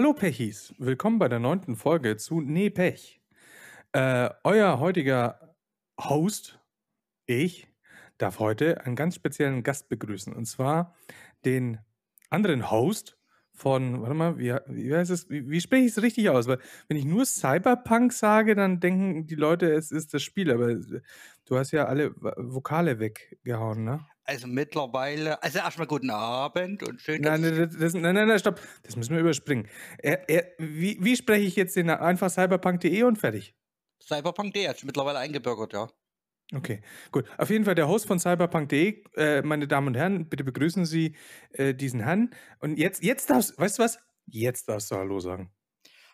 Hallo Pechis, willkommen bei der neunten Folge zu Nee Pech. Äh, euer heutiger Host, ich, darf heute einen ganz speziellen Gast begrüßen. Und zwar den anderen Host von, warte mal, wie, wie heißt es, wie, wie spreche ich es richtig aus? Weil wenn ich nur Cyberpunk sage, dann denken die Leute, es ist das Spiel. Aber du hast ja alle Vokale weggehauen, ne? Also mittlerweile, also erstmal guten Abend und schön. Nein, das, das, nein, nein, nein, stopp. Das müssen wir überspringen. Er, er, wie, wie spreche ich jetzt den einfach cyberpunk.de und fertig? Cyberpunk.de hat sich mittlerweile eingebürgert, ja. Okay, gut. Auf jeden Fall der Host von cyberpunk.de, äh, meine Damen und Herren, bitte begrüßen Sie äh, diesen Herrn. Und jetzt, jetzt darfst, weißt du was? Jetzt darfst du Hallo sagen.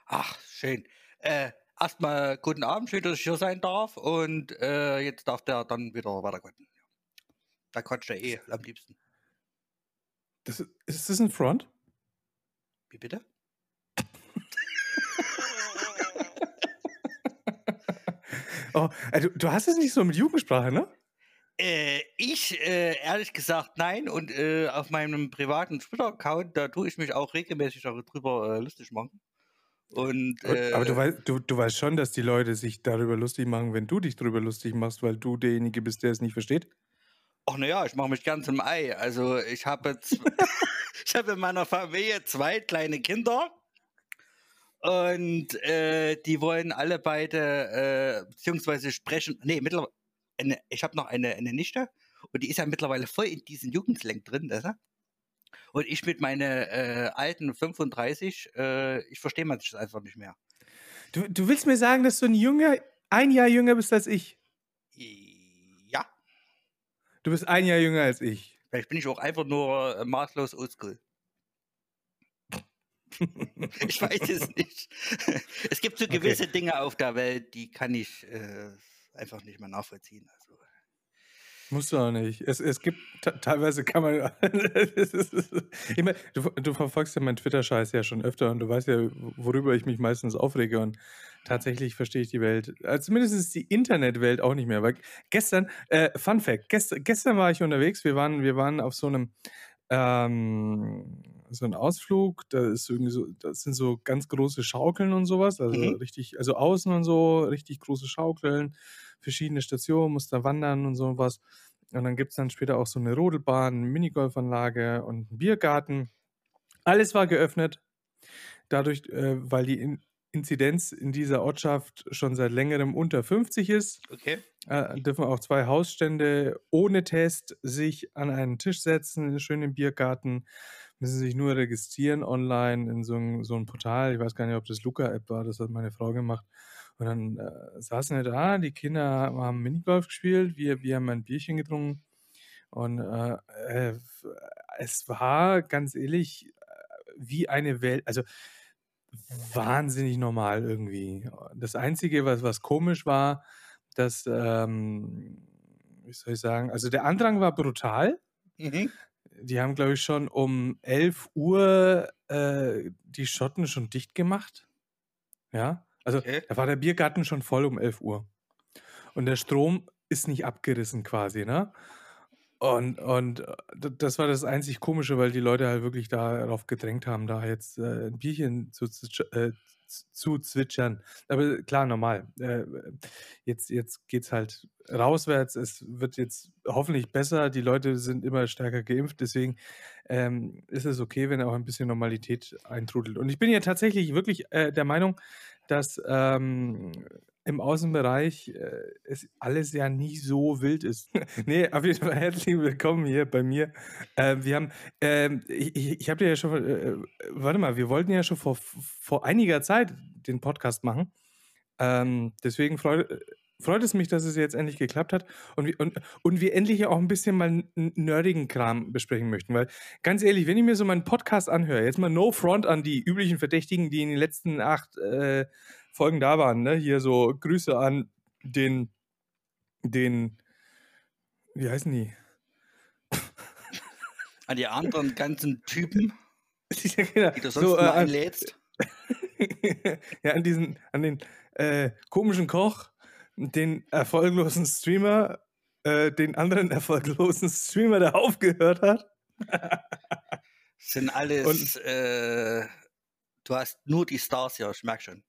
Ach, schön. Äh, erstmal guten Abend, schön, dass ich hier sein darf. Und äh, jetzt darf der dann wieder weiterquatschen. Da quatscht er eh am liebsten. Das, ist das ein Front? Wie bitte? oh, also, du hast es nicht so mit Jugendsprache, ne? Äh, ich, äh, ehrlich gesagt, nein. Und äh, auf meinem privaten Twitter-Account, da tue ich mich auch regelmäßig darüber äh, lustig machen. Und, Aber du äh, weißt, du, du weißt schon, dass die Leute sich darüber lustig machen, wenn du dich darüber lustig machst, weil du derjenige bist, der es nicht versteht? Ach naja, ich mache mich ganz im Ei. Also ich habe ich habe in meiner Familie zwei kleine Kinder und äh, die wollen alle beide äh, beziehungsweise sprechen. Nee, mittlerweile ich habe noch eine, eine Nichte und die ist ja mittlerweile voll in diesen Jugendslang drin, das, Und ich mit meinen äh, alten 35, äh, ich verstehe man das einfach nicht mehr. Du, du willst mir sagen, dass du ein Jünger, ein Jahr jünger bist als ich? Du bist ein Jahr jünger als ich. Vielleicht bin ich auch einfach nur äh, maßlos oldschool. ich weiß es nicht. es gibt so gewisse okay. Dinge auf der Welt, die kann ich äh, einfach nicht mehr nachvollziehen. Also. Musst du auch nicht. Es, es gibt teilweise kann man. ich mein, du, du verfolgst ja meinen Twitter-Scheiß ja schon öfter und du weißt ja, worüber ich mich meistens aufrege. Und tatsächlich verstehe ich die Welt, also zumindest die Internetwelt auch nicht mehr. Weil gestern, äh, Fun Fact, gest, gestern war ich unterwegs, wir waren, wir waren auf so einem ähm, so ein Ausflug, da ist irgendwie so, das sind so ganz große Schaukeln und sowas, also mhm. richtig, also außen und so, richtig große Schaukeln verschiedene Stationen, musst da wandern und sowas. Und dann gibt es dann später auch so eine Rodelbahn, eine Minigolfanlage und einen Biergarten. Alles war geöffnet. Dadurch, äh, weil die in Inzidenz in dieser Ortschaft schon seit längerem unter 50 ist, okay. äh, dürfen auch zwei Hausstände ohne Test sich an einen Tisch setzen, schön im Biergarten, müssen sich nur registrieren online in so ein, so ein Portal. Ich weiß gar nicht, ob das Luca-App war, das hat meine Frau gemacht. Und dann äh, saßen wir da, die Kinder haben Minigolf gespielt, wir, wir haben ein Bierchen getrunken. Und äh, äh, es war ganz ehrlich äh, wie eine Welt, also wahnsinnig normal irgendwie. Das Einzige, was, was komisch war, dass, ähm, wie soll ich sagen, also der Andrang war brutal. Mhm. Die haben, glaube ich, schon um 11 Uhr äh, die Schotten schon dicht gemacht. Ja. Also okay. da war der Biergarten schon voll um 11 Uhr. Und der Strom ist nicht abgerissen quasi, ne? Und, und äh, das war das einzig Komische, weil die Leute halt wirklich darauf gedrängt haben, da jetzt äh, ein Bierchen zu, äh, zu zwitschern. Aber klar, normal. Äh, jetzt jetzt geht es halt rauswärts. Es wird jetzt hoffentlich besser. Die Leute sind immer stärker geimpft. Deswegen ähm, ist es okay, wenn auch ein bisschen Normalität eintrudelt. Und ich bin ja tatsächlich wirklich äh, der Meinung, dass ähm, im Außenbereich äh, es alles ja nicht so wild ist. nee, auf jeden Fall herzlich willkommen hier bei mir. Äh, wir haben, äh, ich, ich habe dir ja schon, äh, warte mal, wir wollten ja schon vor, vor einiger Zeit den Podcast machen. Ähm, deswegen freut, freut es mich, dass es jetzt endlich geklappt hat und, wir, und, und wir endlich auch ein bisschen mal nerdigen Kram besprechen möchten. Weil ganz ehrlich, wenn ich mir so meinen Podcast anhöre, jetzt mal No Front an die üblichen Verdächtigen, die in den letzten acht äh, Folgen da waren. Ne? Hier so Grüße an den, den, wie heißen die? An die anderen ganzen Typen, ja, genau. die du sonst so, äh, einlädst. ja, an diesen, an den äh, komischen Koch, den erfolglosen Streamer, äh, den anderen erfolglosen Streamer, der aufgehört hat. sind alles Und, äh, Du hast nur die Stars hier, ich merke schon.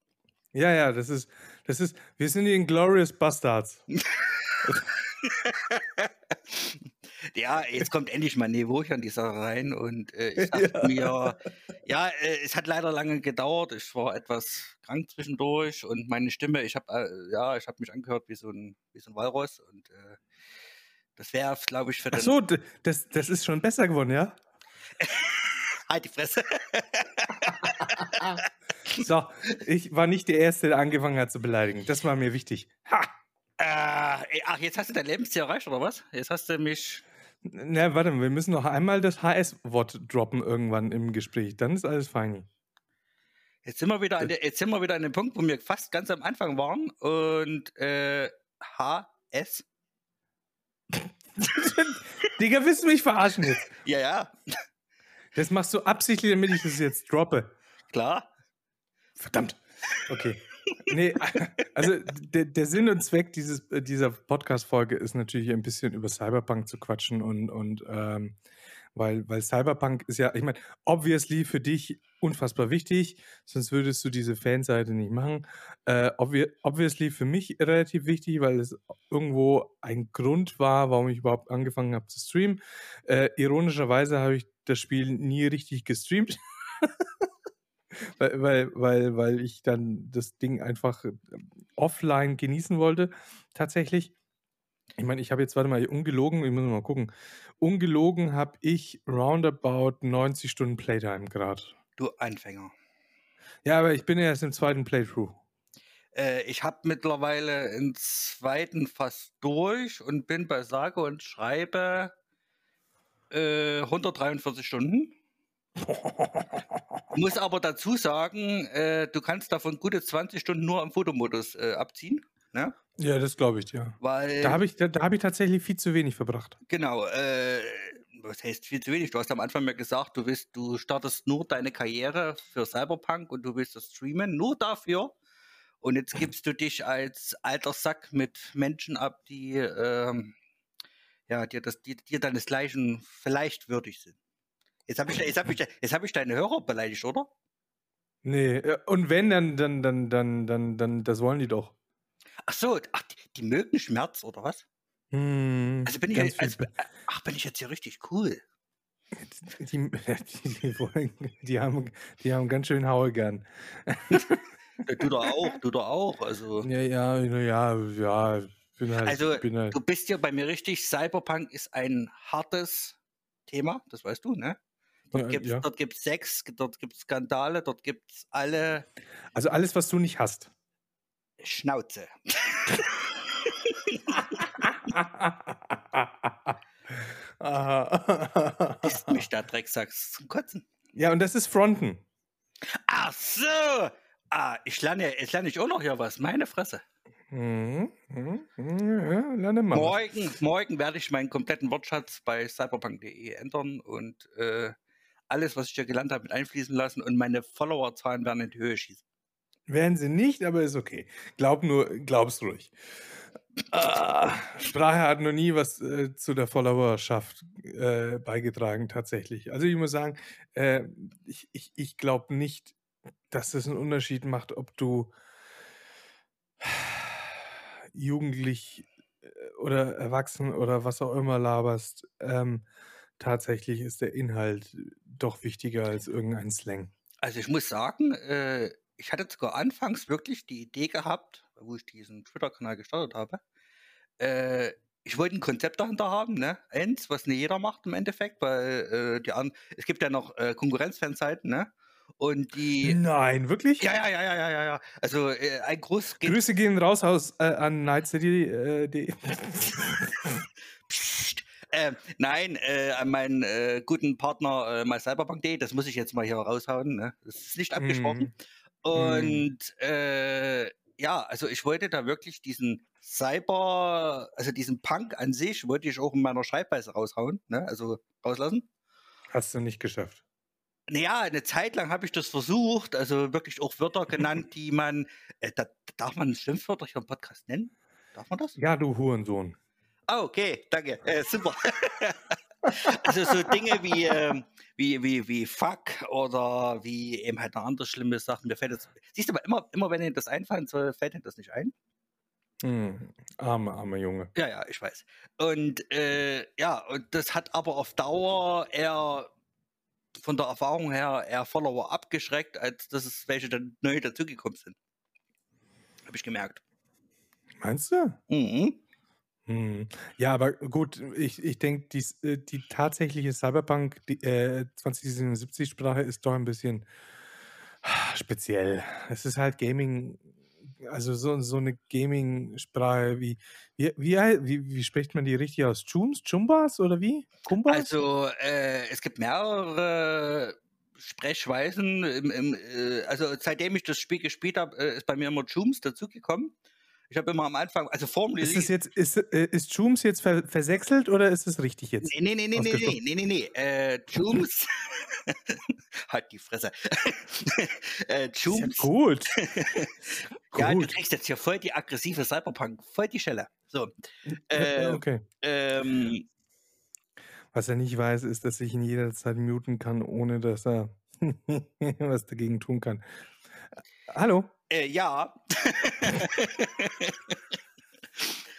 Ja, ja, das ist, das ist, wir sind die Inglorious Bastards. ja, jetzt kommt endlich mal Niveau hier an die Sache rein und äh, ich dachte ja. mir, ja, äh, es hat leider lange gedauert. Ich war etwas krank zwischendurch und meine Stimme, ich habe, äh, ja, ich habe mich angehört wie so ein, wie so ein Walross und äh, das wäre, glaube ich, für den. Ach so, das, das ist schon besser geworden, ja? halt die Fresse. so, ich war nicht der Erste, der angefangen hat zu beleidigen. Das war mir wichtig. Ha! Äh, ach, jetzt hast du dein Lebensziel erreicht, oder was? Jetzt hast du mich. Na, warte, wir müssen noch einmal das HS-Wort droppen irgendwann im Gespräch. Dann ist alles fein. Jetzt sind wir wieder an, der, jetzt sind wir wieder an dem Punkt, wo wir fast ganz am Anfang waren. Und äh, HS. Digga, willst du mich verarschen jetzt? Ja, ja. Das machst du absichtlich, damit ich das jetzt droppe. Klar. Verdammt. Okay. Nee, also der, der Sinn und Zweck dieses, äh, dieser Podcast-Folge ist natürlich ein bisschen über Cyberpunk zu quatschen und, und ähm, weil, weil Cyberpunk ist ja, ich meine, obviously für dich unfassbar wichtig, sonst würdest du diese Fanseite nicht machen. Äh, obviously für mich relativ wichtig, weil es irgendwo ein Grund war, warum ich überhaupt angefangen habe zu streamen. Äh, ironischerweise habe ich das Spiel nie richtig gestreamt. weil, weil, weil, weil ich dann das Ding einfach äh, offline genießen wollte, tatsächlich. Ich meine, ich habe jetzt, warte mal, ungelogen, ich muss mal gucken. Ungelogen habe ich roundabout 90 Stunden Playtime gerade. Du Anfänger. Ja, aber ich bin erst im zweiten Playthrough. Äh, ich habe mittlerweile einen zweiten fast durch und bin bei sage und schreibe äh, 143 Stunden. Muss aber dazu sagen, äh, du kannst davon gute 20 Stunden nur am Fotomodus äh, abziehen. Ne? Ja, das glaube ich, ja. Weil, da habe ich, da, da hab ich tatsächlich viel zu wenig verbracht. Genau, äh, was heißt viel zu wenig? Du hast am Anfang mir gesagt, du willst, du startest nur deine Karriere für Cyberpunk und du willst das streamen, nur dafür. Und jetzt gibst du dich als alter Sack mit Menschen ab, die ähm, ja, dir, das, die, dir deinesgleichen vielleicht würdig sind. Jetzt habe ich, jetzt hab ich, jetzt hab ich deine Hörer beleidigt, oder? Nee, äh, und wenn, dann, dann, dann, dann, dann, dann, das wollen die doch. Ach so, ach, die, die mögen Schmerz, oder was? Hm, also bin ich, jetzt, also, ach, bin ich jetzt hier richtig cool. Die, die, die, wollen, die, haben, die haben ganz schön Haue gern. du doch auch, du doch auch. Also. Ja, ja, ja, ja. Bin halt, also, bin halt. du bist ja bei mir richtig. Cyberpunk ist ein hartes Thema, das weißt du, ne? Dort gibt es ja. Sex, dort gibt es Skandale, dort gibt es alle. Also alles, was du nicht hast. Schnauze. ist mich da Drecksacks zum Kotzen. Ja, und das ist Fronten. Ach so. Ah, ich lerne, ich lerne ich auch noch hier was. Meine Fresse. Mhm, mhm, mhm ja, morgen, morgen werde ich meinen kompletten Wortschatz bei cyberpunk.de ändern und äh, alles, was ich hier gelernt habe, mit einfließen lassen und meine Followerzahlen werden in die Höhe schießen. Werden sie nicht, aber ist okay. Glaub nur, glaub's ruhig. Ah, Sprache hat noch nie was äh, zu der Followerschaft äh, beigetragen, tatsächlich. Also ich muss sagen, äh, ich, ich, ich glaube nicht, dass das einen Unterschied macht, ob du jugendlich äh, oder erwachsen oder was auch immer laberst, ähm, tatsächlich ist der Inhalt doch wichtiger als irgendein Slang. Also ich muss sagen, äh, ich hatte sogar anfangs wirklich die Idee gehabt, wo ich diesen Twitter-Kanal gestartet habe, äh, ich wollte ein Konzept dahinter haben, ne? Eins, was nicht jeder macht im Endeffekt, weil äh, die anderen, es gibt ja noch äh, Konkurrenzfanseiten, ne? Und die. Nein, wirklich? Ja, ja, ja, ja, ja, ja, ja. Also äh, ein groß. Grüße gehen raus aus, äh, an Night City. Äh, Psst. Äh, nein, äh, an meinen äh, guten Partner äh, mycyberpunk.de, das muss ich jetzt mal hier raushauen. Ne? Das ist nicht abgesprochen. Mm. Und mm. Ja, also ich wollte da wirklich diesen Cyber, also diesen Punk an sich, wollte ich auch in meiner Schreibweise raushauen, ne? also rauslassen. Hast du nicht geschafft. Naja, eine Zeit lang habe ich das versucht, also wirklich auch Wörter genannt, die man, äh, da, darf man Schimpfwörter hier im Podcast nennen? Darf man das? Ja, du Hurensohn. Ah, okay, danke, äh, super. also so Dinge wie, äh, wie, wie, wie Fuck oder wie eben halt noch andere schlimme Sachen. Mir fällt jetzt, siehst du, aber immer, immer wenn dir das einfallen soll, fällt dir das nicht ein. Hm, arme, arme Junge. Ja, ja, ich weiß. Und äh, ja, und das hat aber auf Dauer eher von der Erfahrung her eher Follower abgeschreckt, als dass es welche dann neu dazugekommen sind. Habe ich gemerkt. Meinst du? Mhm. Hm. Ja, aber gut, ich, ich denke, die, äh, die tatsächliche Cyberpunk die, äh, 2077-Sprache ist doch ein bisschen speziell. Es ist halt Gaming, also so, so eine Gaming-Sprache wie, wie, wie, wie, wie spricht man die richtig aus? Chums? Chumbas oder wie? Kumbas? Also äh, es gibt mehrere Sprechweisen. Im, im, äh, also seitdem ich das Spiel gespielt habe, äh, ist bei mir immer Chums dazugekommen. Ich habe immer am Anfang, also Release. Ist, das jetzt, ist, äh, ist Jooms jetzt ver versechselt oder ist es richtig jetzt? Nee, nee, nee, nee, nee, nee, nee, nee. Äh, Jooms. halt die Fresse. äh, Jooms. Ja gut. ja, gut. du kriegst jetzt hier voll die aggressive Cyberpunk, voll die Schelle. So. Äh, okay. Ähm, Was er nicht weiß, ist, dass ich ihn jederzeit muten kann, ohne dass er was dagegen tun kann. Hallo? Äh, ja.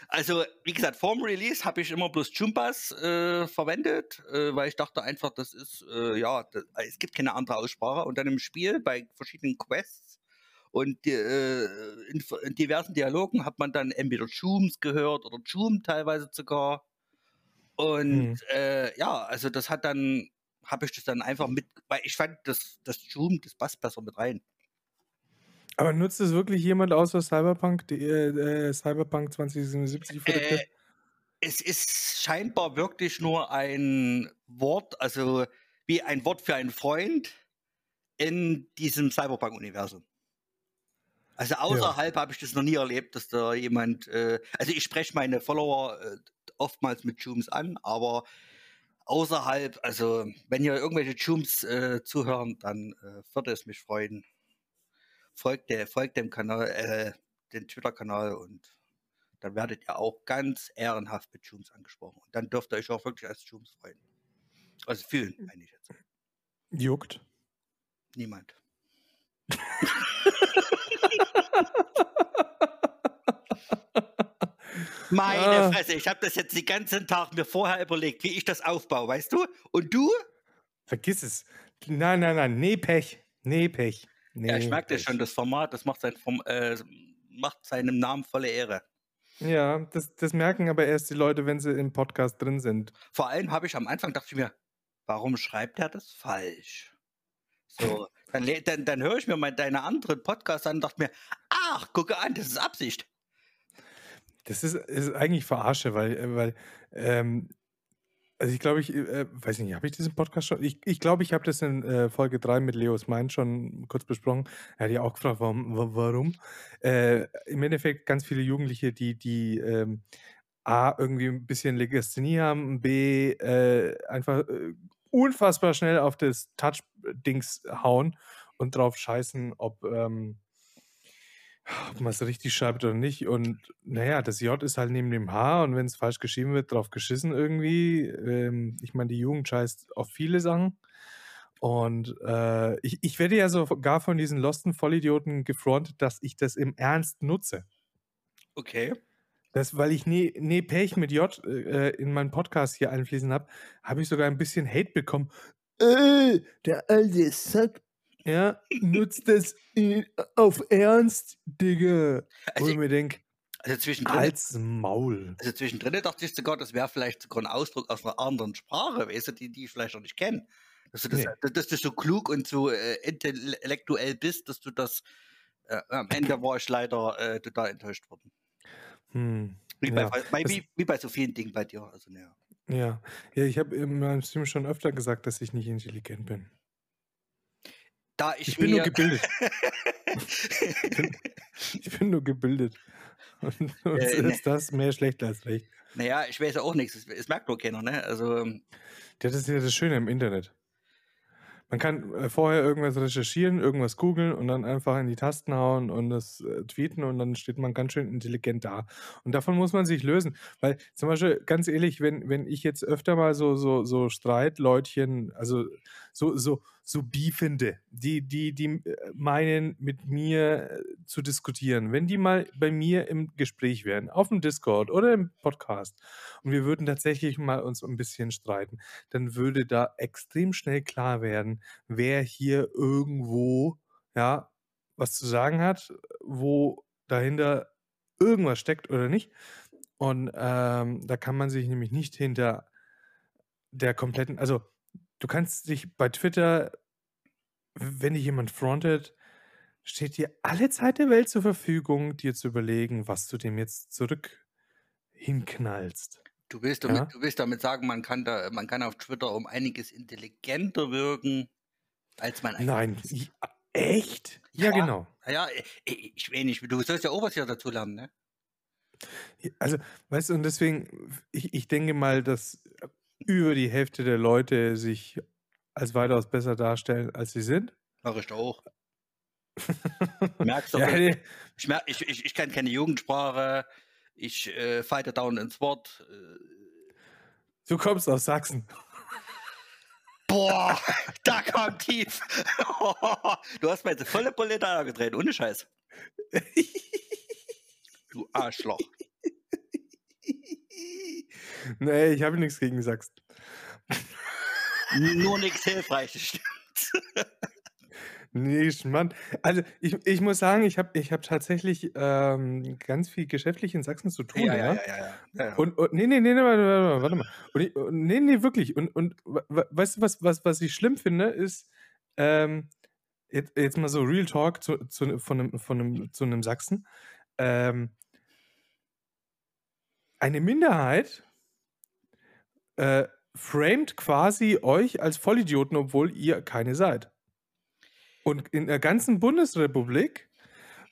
also, wie gesagt, vorm Release habe ich immer bloß Chumpas äh, verwendet, äh, weil ich dachte einfach, das ist, äh, ja, das, es gibt keine andere Aussprache. Und dann im Spiel bei verschiedenen Quests und äh, in, in, diversen Dialogen hat man dann entweder Chums gehört oder Chum teilweise sogar. Und mhm. Äh, ja, also das hat dann, habe ich das dann einfach mit, weil ich fand, das, das Chum, das passt besser mit rein. Aber nutzt es wirklich jemand außer Cyberpunk, die, äh, Cyberpunk 2077 äh, Es ist scheinbar wirklich nur ein Wort, also wie ein Wort für einen Freund in diesem Cyberpunk-Universum. Also außerhalb ja. habe ich das noch nie erlebt, dass da jemand, äh, also ich spreche meine Follower äh, oftmals mit Jooms an, aber außerhalb, also wenn hier irgendwelche Jooms äh, zuhören, dann äh, würde es mich freuen folgt, der, folgt dem Kanal, äh, den Twitter-Kanal und dann werdet ihr auch ganz ehrenhaft mit Jooms angesprochen. Und dann dürft ihr euch auch wirklich als Jooms freuen. Also fühlen, meine ich jetzt. Juckt? Niemand. Meine ah. Fresse, ich habe das jetzt den ganzen Tag mir vorher überlegt, wie ich das aufbaue, weißt du? Und du? Vergiss es. Nein, nein, nein, nee, Pech. Nee, Pech. Nee, ja, ich merke das schon, das Format, das macht, sein, äh, macht seinem Namen volle Ehre. Ja, das, das merken aber erst die Leute, wenn sie im Podcast drin sind. Vor allem habe ich am Anfang dachte ich mir, warum schreibt er das falsch? So, dann, dann, dann höre ich mir mal deine anderen Podcasts an und dachte mir, ach, gucke an, das ist Absicht. Das ist, ist eigentlich Verarsche, weil, äh, weil ähm, also ich glaube, ich äh, weiß nicht, habe ich diesen Podcast schon? Ich glaube, ich, glaub, ich habe das in äh, Folge 3 mit Leos Mein schon kurz besprochen. Er hat ja auch gefragt, warum. warum. Äh, Im Endeffekt ganz viele Jugendliche, die, die ähm, A, irgendwie ein bisschen Legasthenie haben, B, äh, einfach äh, unfassbar schnell auf das Touch-Dings hauen und drauf scheißen, ob, ähm, ob man es richtig schreibt oder nicht. Und naja, das J ist halt neben dem H und wenn es falsch geschrieben wird, drauf geschissen irgendwie. Ähm, ich meine, die Jugend scheißt auf viele Sachen. Und äh, ich, ich werde ja sogar von diesen losten Vollidioten gefrontet, dass ich das im Ernst nutze. Okay. Das, weil ich nie, nie Pech mit J äh, in meinen Podcast hier einfließen habe, habe ich sogar ein bisschen Hate bekommen. Äh, der alte Sack ja, nutzt das auf Ernst, Digga. Also Wo ich mir denke, also zwischendrin, als Maul. Also zwischendrin dachte ich sogar, das wäre vielleicht sogar ein Ausdruck aus einer anderen Sprache, weißt du, die, die ich vielleicht noch nicht kenne. Dass nee. dass du so klug und so äh, intellektuell bist, dass du das äh, am Ende war ich leider äh, total enttäuscht worden. Hm. Wie, bei, ja. bei, wie, wie, bei so vielen Dingen bei dir. Also, ja. Ja, ja ich habe in meinem Stream schon öfter gesagt, dass ich nicht intelligent bin. Da ich, ich bin nur gebildet. ich, bin, ich, bin, nur gebildet. Und, und äh, ist das mehr schlecht als recht. Naja, ich weiß ja auch nichts. Es, merkt nur keiner, ne? Also. Das ist ja das Schöne im Internet. man kann äh, vorher irgendwas recherchieren, irgendwas googeln und dann einfach in die Tasten hauen und das äh, tweeten und dann steht man ganz schön intelligent da. Und davon muss man sich lösen. Weil zum Beispiel, ganz ehrlich, wenn, wenn ich jetzt öfter mal so, so, so Streitleutchen, also so, so, so Beefende, die, die, die äh, meinen, mit mir äh, zu diskutieren, wenn die mal bei mir im Gespräch wären, auf dem Discord oder im Podcast, und wir würden tatsächlich mal uns ein bisschen streiten, dann würde da extrem schnell klar werden, wer hier irgendwo, ja, was zu sagen hat, wo dahinter irgendwas steckt oder nicht. Und ähm, da kann man sich nämlich nicht hinter der kompletten, also du kannst dich bei Twitter, wenn dich jemand frontet, steht dir alle Zeit der Welt zur Verfügung, dir zu überlegen, was du dem jetzt zurück hinknallst. Du willst damit, ja? du willst damit sagen, man kann, da, man kann auf Twitter um einiges intelligenter wirken, als man eigentlich Nein, ist. echt? Ja, ja genau. Ja, ich, ich weiß nicht, du sollst ja auch was hier dazu lernen, ne? Also, weißt du, und deswegen, ich, ich denke mal, dass über die Hälfte der Leute sich als weitaus besser darstellen, als sie sind. Mach ich auch. Merkst du, ja, nee. ich, ich, ich, ich kann keine Jugendsprache, ich äh, falte down ins Wort. Du kommst aus Sachsen. Boah, da kam tief. du hast mir jetzt volle da gedreht, ohne Scheiß. du Arschloch. Nee, ich habe nichts gegen Sachsen. Nur nichts Hilfreiches, stimmt. Nee, Mann. Also ich, ich muss sagen, ich habe ich hab tatsächlich ähm, ganz viel geschäftlich in Sachsen zu tun. Ja, ja, ja. ja, ja, ja. Und, und nee, nee, nee, nee, warte, warte mal. Und ich, nee, nee, wirklich. Und, und weißt du, was, was, was ich schlimm finde, ist, ähm, jetzt, jetzt mal so Real Talk zu, zu, von, einem, von einem, zu einem Sachsen. Ähm, eine Minderheit äh, framed quasi euch als Vollidioten, obwohl ihr keine seid. Und in der ganzen Bundesrepublik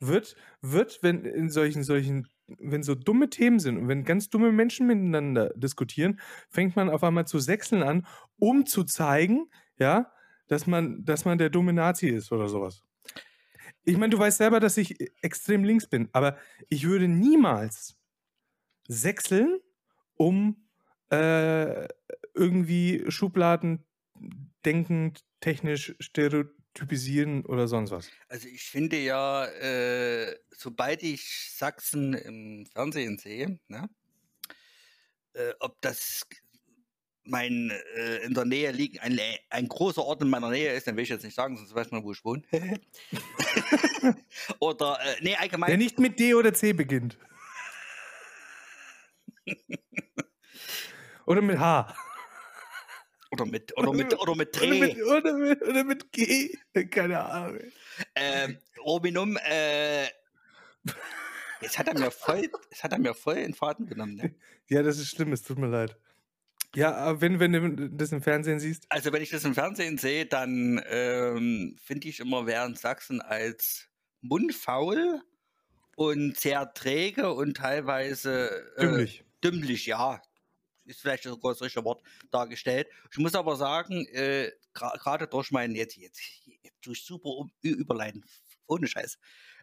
wird, wird wenn in solchen, solchen, wenn so dumme Themen sind und wenn ganz dumme Menschen miteinander diskutieren, fängt man auf einmal zu sechseln an, um zu zeigen, ja, dass man, dass man der dumme Nazi ist oder sowas. Ich meine, du weißt selber, dass ich extrem links bin, aber ich würde niemals sechseln, um äh, irgendwie Schubladen denkend, technisch, stereotypisieren oder sonst was. Also ich finde ja, äh, sobald ich Sachsen im Fernsehen sehe, ne, äh, ob das mein äh, in der Nähe liegt, ein, ein großer Ort in meiner Nähe ist, dann will ich jetzt nicht sagen, sonst weiß man, wo ich wohne. oder, äh, nee, allgemein. Der nicht mit D oder C beginnt. Oder mit H. Oder mit, oder mit, oder mit Dreh. Oder mit, oder mit, oder mit G. Keine Ahnung. Ähm, Robinum, äh, jetzt hat er mir voll, jetzt hat er mir voll in Faden genommen, ne? Ja, das ist schlimm, es tut mir leid. Ja, aber wenn, wenn du das im Fernsehen siehst? Also, wenn ich das im Fernsehen sehe, dann ähm, finde ich immer während Sachsen als mundfaul und sehr träge und teilweise äh, dümmlich. Dümmlich, ja ist vielleicht sogar das richtige Wort dargestellt. Ich muss aber sagen, äh, gerade durch meinen, jetzt, jetzt, durch super um, überleiten, ohne Scheiß.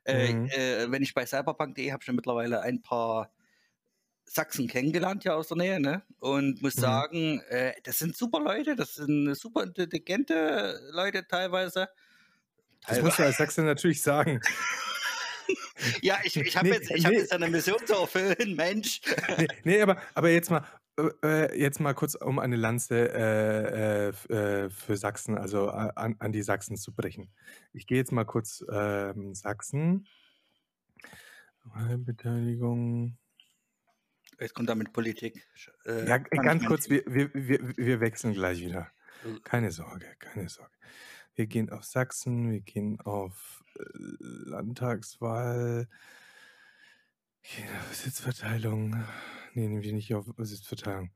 Äh, mhm. äh, wenn ich bei cyberpunk.de habe ich schon mittlerweile ein paar Sachsen kennengelernt ja aus der Nähe, ne? Und muss mhm. sagen, äh, das sind super Leute, das sind super intelligente Leute teilweise. Das musst du als Sachsen natürlich sagen. ja, ich, ich habe nee, jetzt, ich nee. hab jetzt eine Mission zu erfüllen, Mensch. nee, nee, aber, aber jetzt mal, äh, äh, jetzt mal kurz, um eine Lanze äh, äh, für Sachsen, also an, an, die Sachsen zu brechen. Ich gehe jetzt mal kurz ähm, Sachsen. Beteiligung. Jetzt kommt damit Politik. Äh, ja, ganz kurz, wir, wir, wir, wir wechseln gleich wieder. Keine Sorge, keine Sorge. Wir gehen auf Sachsen, wir gehen auf Landtagswahl, Sitzverteilung nee, nehmen wir nicht auf Sitzverteilung.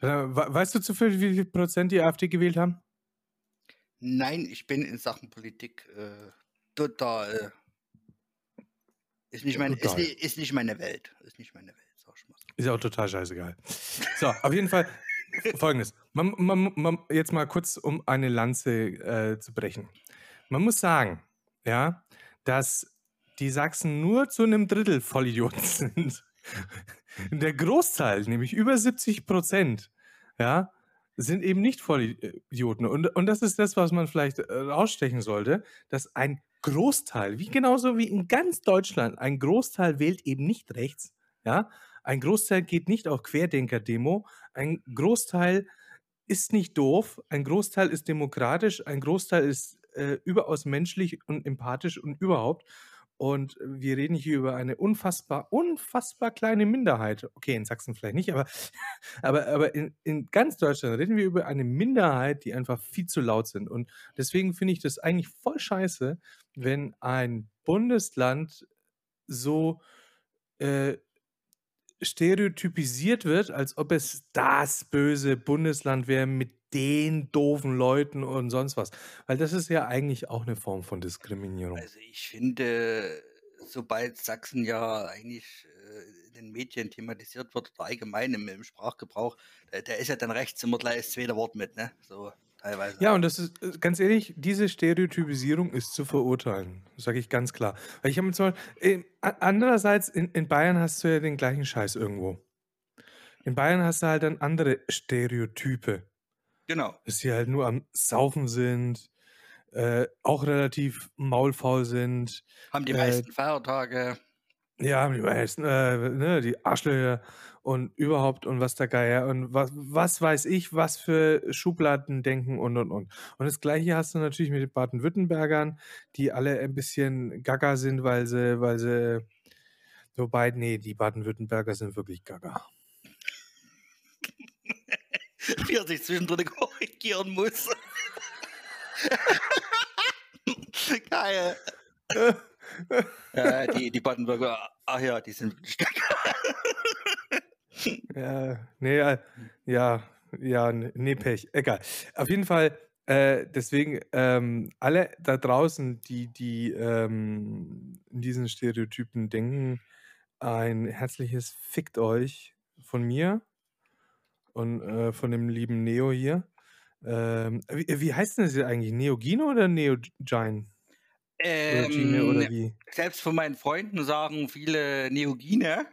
Weißt du zufällig, wie viel Prozent die AfD gewählt haben? Nein, ich bin in Sachen Politik äh, total. Ist nicht, mein, total. Ist, ist, nicht meine Welt. Ist nicht meine Welt, sag ich mal. Ist auch total scheißegal. So, auf jeden Fall. Folgendes. Man, man, man, jetzt mal kurz, um eine Lanze äh, zu brechen. Man muss sagen, ja, dass die Sachsen nur zu einem Drittel Vollidioten sind. Der Großteil, nämlich über 70 Prozent, ja, sind eben nicht Vollidioten. Und, und das ist das, was man vielleicht äh, rausstechen sollte, dass ein Großteil, wie genauso wie in ganz Deutschland, ein Großteil wählt eben nicht rechts, ja, ein Großteil geht nicht auf Querdenker-Demo, ein Großteil ist nicht doof, ein Großteil ist demokratisch, ein Großteil ist äh, überaus menschlich und empathisch und überhaupt. Und wir reden hier über eine unfassbar, unfassbar kleine Minderheit. Okay, in Sachsen vielleicht nicht, aber, aber, aber in, in ganz Deutschland reden wir über eine Minderheit, die einfach viel zu laut sind. Und deswegen finde ich das eigentlich voll scheiße, wenn ein Bundesland so äh, stereotypisiert wird, als ob es das böse Bundesland wäre mit den doofen Leuten und sonst was. Weil das ist ja eigentlich auch eine Form von Diskriminierung. Also ich finde, sobald Sachsen ja eigentlich äh, in den Medien thematisiert wird oder allgemein im, Sprachgebrauch, da, ist ja dann rechts immer gleich das zweite Wort mit, ne? So teilweise. Ja, und das ist, äh, ganz ehrlich, diese Stereotypisierung ist zu verurteilen. Das sage ich ganz klar. Weil ich habe zum Beispiel, äh, andererseits, in, in Bayern hast du ja den gleichen Scheiß irgendwo. In Bayern hast du halt dann andere Stereotype. Genau. Dass sie halt nur am Saufen sind, äh, auch relativ maulfaul sind. Haben die meisten äh, Feiertage. Ja, haben die meisten, äh, ne, die Arschlöcher und überhaupt und was der Geier und was, was weiß ich, was für Schubladen denken und und und. Und das gleiche hast du natürlich mit den Baden-Württembergern, die alle ein bisschen gaga sind, weil sie, weil sie, wobei, nee, die Baden-Württemberger sind wirklich gaga. wie er sich zwischendrin korrigieren muss. Geil. ja, die, die Badenburger, ach ja, die sind stärker. Ja, nee, äh, ja, ja, nee, Pech, egal. Auf jeden Fall, äh, deswegen, ähm, alle da draußen, die, die ähm, in diesen Stereotypen denken, ein herzliches Fickt euch von mir und äh, von dem lieben Neo hier. Ähm, wie, wie, heißt denn das eigentlich? Neogino oder Neogine? Ähm, oder wie? Selbst von meinen Freunden sagen viele Neogine.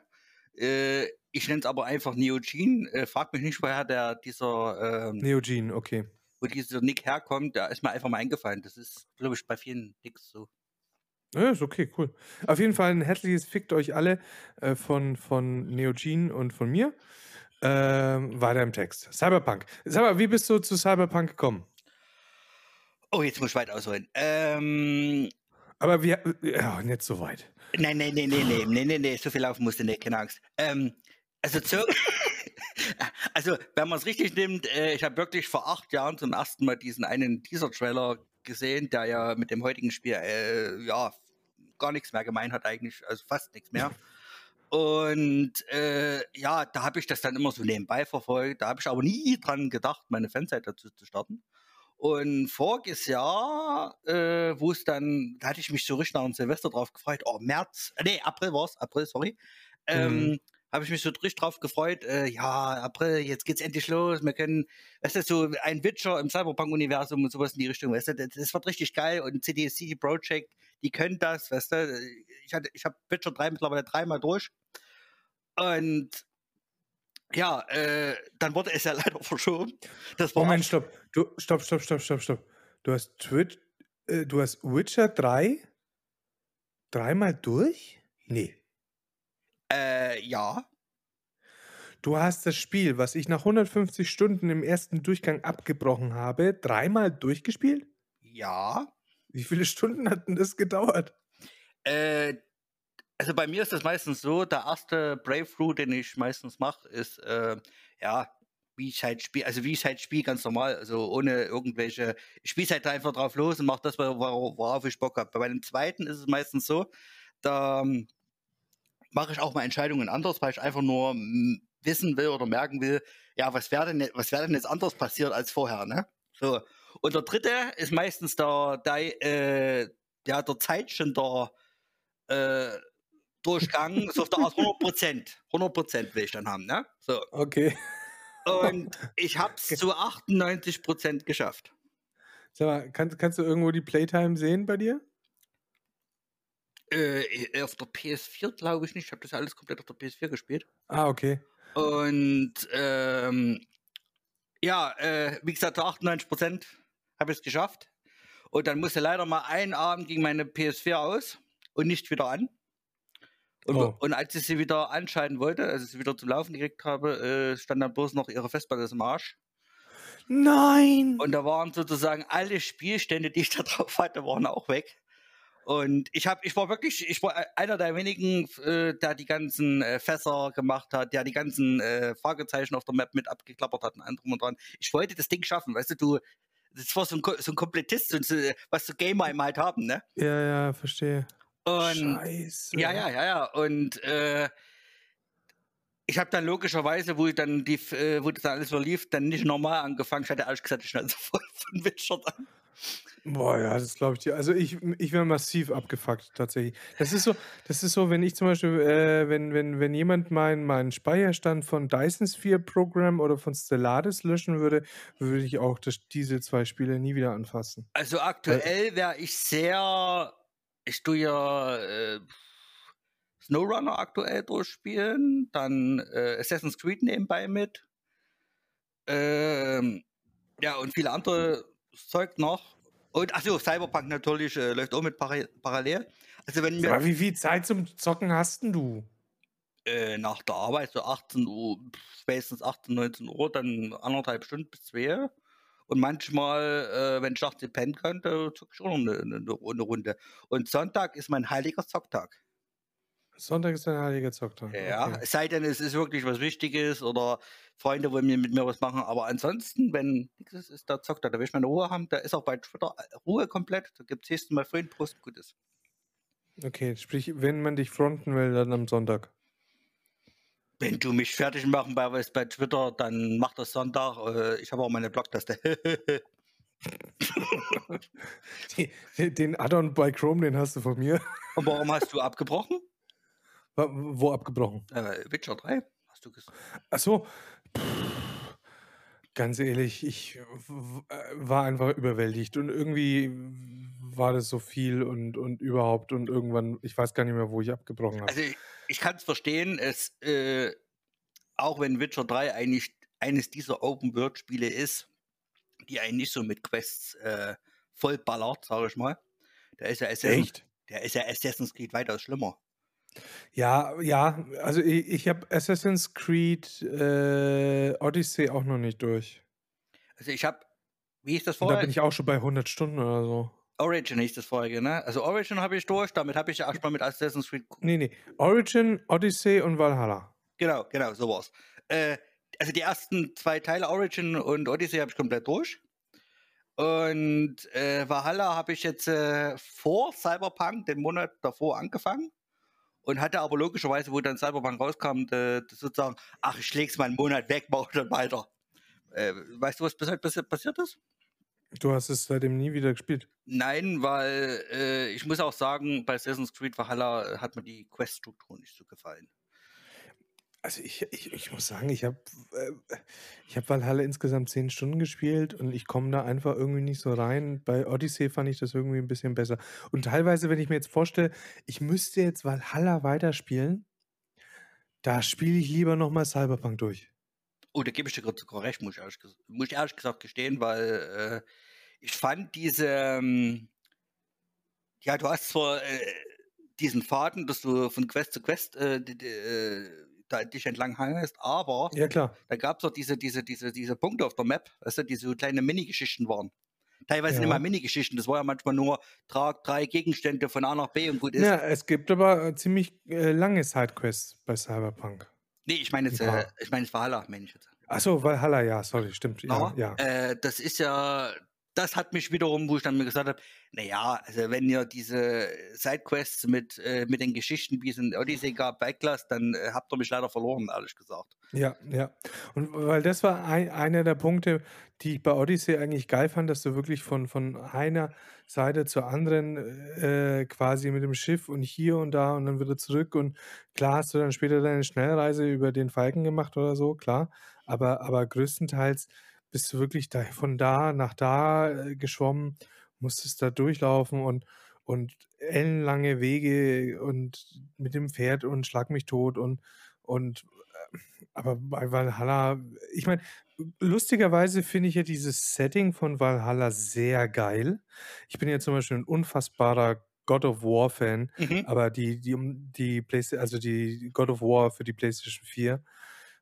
Äh, ich nenne es aber einfach Neogene. Äh, frag mich nicht, woher der dieser ähm, Neogene, okay. Wo dieser Nick herkommt, der ist mir einfach mal eingefallen. Das ist, glaube ich, bei vielen Nicks so. Ja, ist okay, cool. Auf jeden Fall ein herzliches Fickt euch alle äh, von, von Neogene und von mir. Ähm, weiter im Text. Cyberpunk. Sag mal, wie bist du zu Cyberpunk gekommen? Oh, jetzt muss ich weit ausholen. Ähm, Aber wir, ja, nicht so weit. Nein, nein, nein, nein, nein, nein, nein, nein, so viel laufen musste nicht, keine Angst. Ähm, also, zu, also, wenn man es richtig nimmt, äh, ich habe wirklich vor acht Jahren zum ersten Mal diesen einen Teaser-Trailer gesehen, der ja mit dem heutigen Spiel, äh, ja, gar nichts mehr gemeint hat eigentlich, also fast nichts mehr. Und äh, ja, da habe ich das dann immer so nebenbei verfolgt. Da habe ich aber nie dran gedacht, meine Fanseite dazu zu starten. Und voriges Jahr, äh, wo es dann, da hatte ich mich so richtig nach dem Silvester drauf gefreut. Oh, März, äh, nee, April war es, April, sorry. Ähm, mhm. Habe ich mich so richtig drauf gefreut. Äh, ja, April, jetzt geht's endlich los. Wir können, weißt du, so ein Witcher im Cyberpunk-Universum und sowas in die Richtung, weißt du, das, das wird richtig geil. Und CDC Project, die können das, weißt du. Ich, hatte, ich habe Witcher 3 mittlerweile dreimal durch. Und ja, äh, dann wurde es ja leider verschoben. Das war Moment, stopp. Du, stopp, stopp, stopp, stopp, stopp. Du hast Twitch, äh, du hast Witcher 3 dreimal durch? Nee. Äh, ja. Du hast das Spiel, was ich nach 150 Stunden im ersten Durchgang abgebrochen habe, dreimal durchgespielt? Ja. Wie viele Stunden hat denn das gedauert? Äh, also bei mir ist das meistens so, der erste Breakthrough, den ich meistens mache, ist äh, ja, wie ich halt spiele, also wie ich halt spiele, ganz normal, also ohne irgendwelche, ich spiele halt einfach drauf los und mache das, worauf ich Bock habe. Bei dem zweiten ist es meistens so, da ähm, mache ich auch mal Entscheidungen anders, weil ich einfach nur hm, wissen will oder merken will, ja, was wäre denn, was wäre denn jetzt anders passiert als vorher, ne? So. Und der dritte ist meistens der, der, äh, ja, der Zeitschinder, äh, Durchgang, so auf der Art 100 Prozent. 100 Prozent will ich dann haben, ne? So. Okay. Und ich habe es zu 98 Prozent geschafft. Sag mal, kann, kannst du irgendwo die Playtime sehen bei dir? Äh, auf der PS4 glaube ich nicht. Ich habe das alles komplett auf der PS4 gespielt. Ah, okay. Und ähm, ja, äh, wie gesagt, zu 98 Prozent habe ich es geschafft. Und dann musste leider mal einen Abend gegen meine PS4 aus und nicht wieder an. Und, oh. und, als ich sie wieder anschalten wollte, als ich sie wieder zum Laufen gekriegt habe, äh, stand dann bloß noch ihre Festplatte im Arsch. Nein! Und da waren sozusagen alle Spielstände, die ich da drauf hatte, waren auch weg. Und ich habe, ich war wirklich, ich war einer der wenigen, äh, der die ganzen äh, Fässer gemacht hat, der die ganzen äh, Fragezeichen auf der Map mit abgeklappert hat und anderem und dran. Ich wollte das Ding schaffen, weißt du, du, das war so ein, so ein Komplettist, so, was so Gamer im halt haben, ne? Ja, ja, verstehe. Und, Scheiße. Ja, ja, ja, ja. Und äh, ich habe dann logischerweise, wo ich dann die, äh, wo das dann alles so lief, dann nicht normal angefangen. Ich hatte ehrlich gesagt die Schnauze voll von Witcher dann. Boah, ja, das glaube ich dir. Also ich, ich wäre massiv abgefuckt, tatsächlich. Das ist so, das ist so, wenn ich zum Beispiel, äh, wenn, wenn, wenn jemand meinen mein Speicherstand von Dyson Sphere Program oder von Stellaris löschen würde, würde ich auch das, diese zwei Spiele nie wieder anfassen. Also aktuell wäre ich sehr, ich tue ja äh, SnowRunner aktuell durchspielen, dann äh, Assassin's Creed nebenbei mit. Ähm, ja, und viele andere Zeug noch. Und achso, Cyberpunk natürlich äh, läuft auch mit para parallel. Also wenn mir, Aber wie viel Zeit zum Zocken hast denn du? Äh, nach der Arbeit so 18 Uhr, spätestens 18, 19 Uhr, dann anderthalb Stunden bis zwei. Und manchmal, äh, wenn ich nachts pennen könnte, zocke ich auch noch eine, eine, eine, Runde. Und Sonntag ist mein heiliger Zocktag. Sonntag ist ein heiliger Zocktag. Ja, okay. es sei denn, es ist wirklich was Wichtiges oder Freunde wollen mir mit mir was machen. Aber ansonsten, wenn nichts ist, ist der Zocktag. Da will ich meine Ruhe haben. Da ist auch bei Twitter Ruhe komplett. Da gibt es nächstes Mal Freund, Post, Gutes. Okay, sprich, wenn man dich fronten will, dann am Sonntag. Wenn du mich fertig machen bei, bei Twitter, dann mach das Sonntag. Äh, ich habe auch meine Blogtaste. den Addon bei Chrome, den hast du von mir. Und warum hast du abgebrochen? Wo abgebrochen? Äh, Witcher 3, hast du gesagt. Ach so. ganz ehrlich, ich war einfach überwältigt und irgendwie war das so viel und, und überhaupt und irgendwann, ich weiß gar nicht mehr, wo ich abgebrochen habe. Also ich, ich kann es verstehen, es, äh, auch wenn Witcher 3 eigentlich eines dieser Open-World-Spiele ist, die einen nicht so mit Quests äh, vollballert, sage ich mal. Der ist ja Assassin's, Echt? Der ist ja Assassin's Creed weitaus schlimmer. Ja, ja, also ich, ich habe Assassin's Creed äh, Odyssey auch noch nicht durch. Also ich habe, wie ist das vorher? Da bin ich auch schon bei 100 Stunden oder so. Origin ist das Folge, ne? Also Origin habe ich durch, damit habe ich ja erstmal mit Assassin's Creed. Nee, nee. Origin, Odyssey und Valhalla. Genau, genau, sowas. Äh, also die ersten zwei Teile, Origin und Odyssey, habe ich komplett durch. Und äh, Valhalla habe ich jetzt äh, vor Cyberpunk, den Monat davor, angefangen und hatte aber logischerweise, wo dann Cyberpunk rauskam, de sozusagen, ach, ich leg's mal einen Monat weg, baue dann weiter. Äh, weißt du, was bis heute passiert ist? Du hast es seitdem nie wieder gespielt? Nein, weil äh, ich muss auch sagen, bei Assassin's Creed Valhalla hat mir die Quest-Struktur nicht so gefallen. Also ich, ich, ich muss sagen, ich habe äh, ich hab Valhalla insgesamt zehn Stunden gespielt und ich komme da einfach irgendwie nicht so rein. Bei Odyssey fand ich das irgendwie ein bisschen besser. Und teilweise, wenn ich mir jetzt vorstelle, ich müsste jetzt Valhalla weiterspielen, da spiele ich lieber nochmal Cyberpunk durch. Oh, da gebe ich dir gerade sogar recht, muss ich ehrlich, muss ich ehrlich gesagt gestehen, weil äh, ich fand diese, ähm, ja, du hast zwar äh, diesen Faden, dass du von Quest zu Quest äh, die, die, äh, da dich entlang hangelst, aber ja, klar. da gab es doch diese, diese, diese, diese Punkte auf der Map, weißt du, die so kleine Mini-Geschichten waren. Teilweise ja. nicht mal Mini-Geschichten, das war ja manchmal nur trag drei Gegenstände von A nach B und gut ist. Ja, es gibt aber äh, ziemlich äh, lange Sidequests bei Cyberpunk. Nee, ich meine jetzt, äh, ich meine jetzt Valhalla, meine ich jetzt. Achso, Valhalla, ja, sorry, stimmt. Ja, ja. Äh, das ist ja, das hat mich wiederum, wo ich dann mir gesagt habe, naja, also wenn ihr diese Sidequests mit, äh, mit den Geschichten, wie es in Odyssey gab, weglasst, dann äh, habt ihr mich leider verloren, ehrlich gesagt. Ja, ja. Und weil das war ein, einer der Punkte, die ich bei Odyssey eigentlich geil fand, dass du wirklich von, von einer Seite zur anderen äh, quasi mit dem Schiff und hier und da und dann wieder zurück und klar hast du dann später deine Schnellreise über den Falken gemacht oder so, klar. aber aber größtenteils bist du wirklich da von da nach da, äh, geschwommen, musstest da durchlaufen und und ellenlange Wege und mit dem Pferd und schlag mich tot und und, äh aber bei Valhalla ich meine, lustigerweise finde ich ja dieses Setting von Valhalla sehr geil. Ich bin ja zum Beispiel 'n unfassbarer God of War Fan, Mhm. aber die die die Playsta also die God of War für die PlayStation 4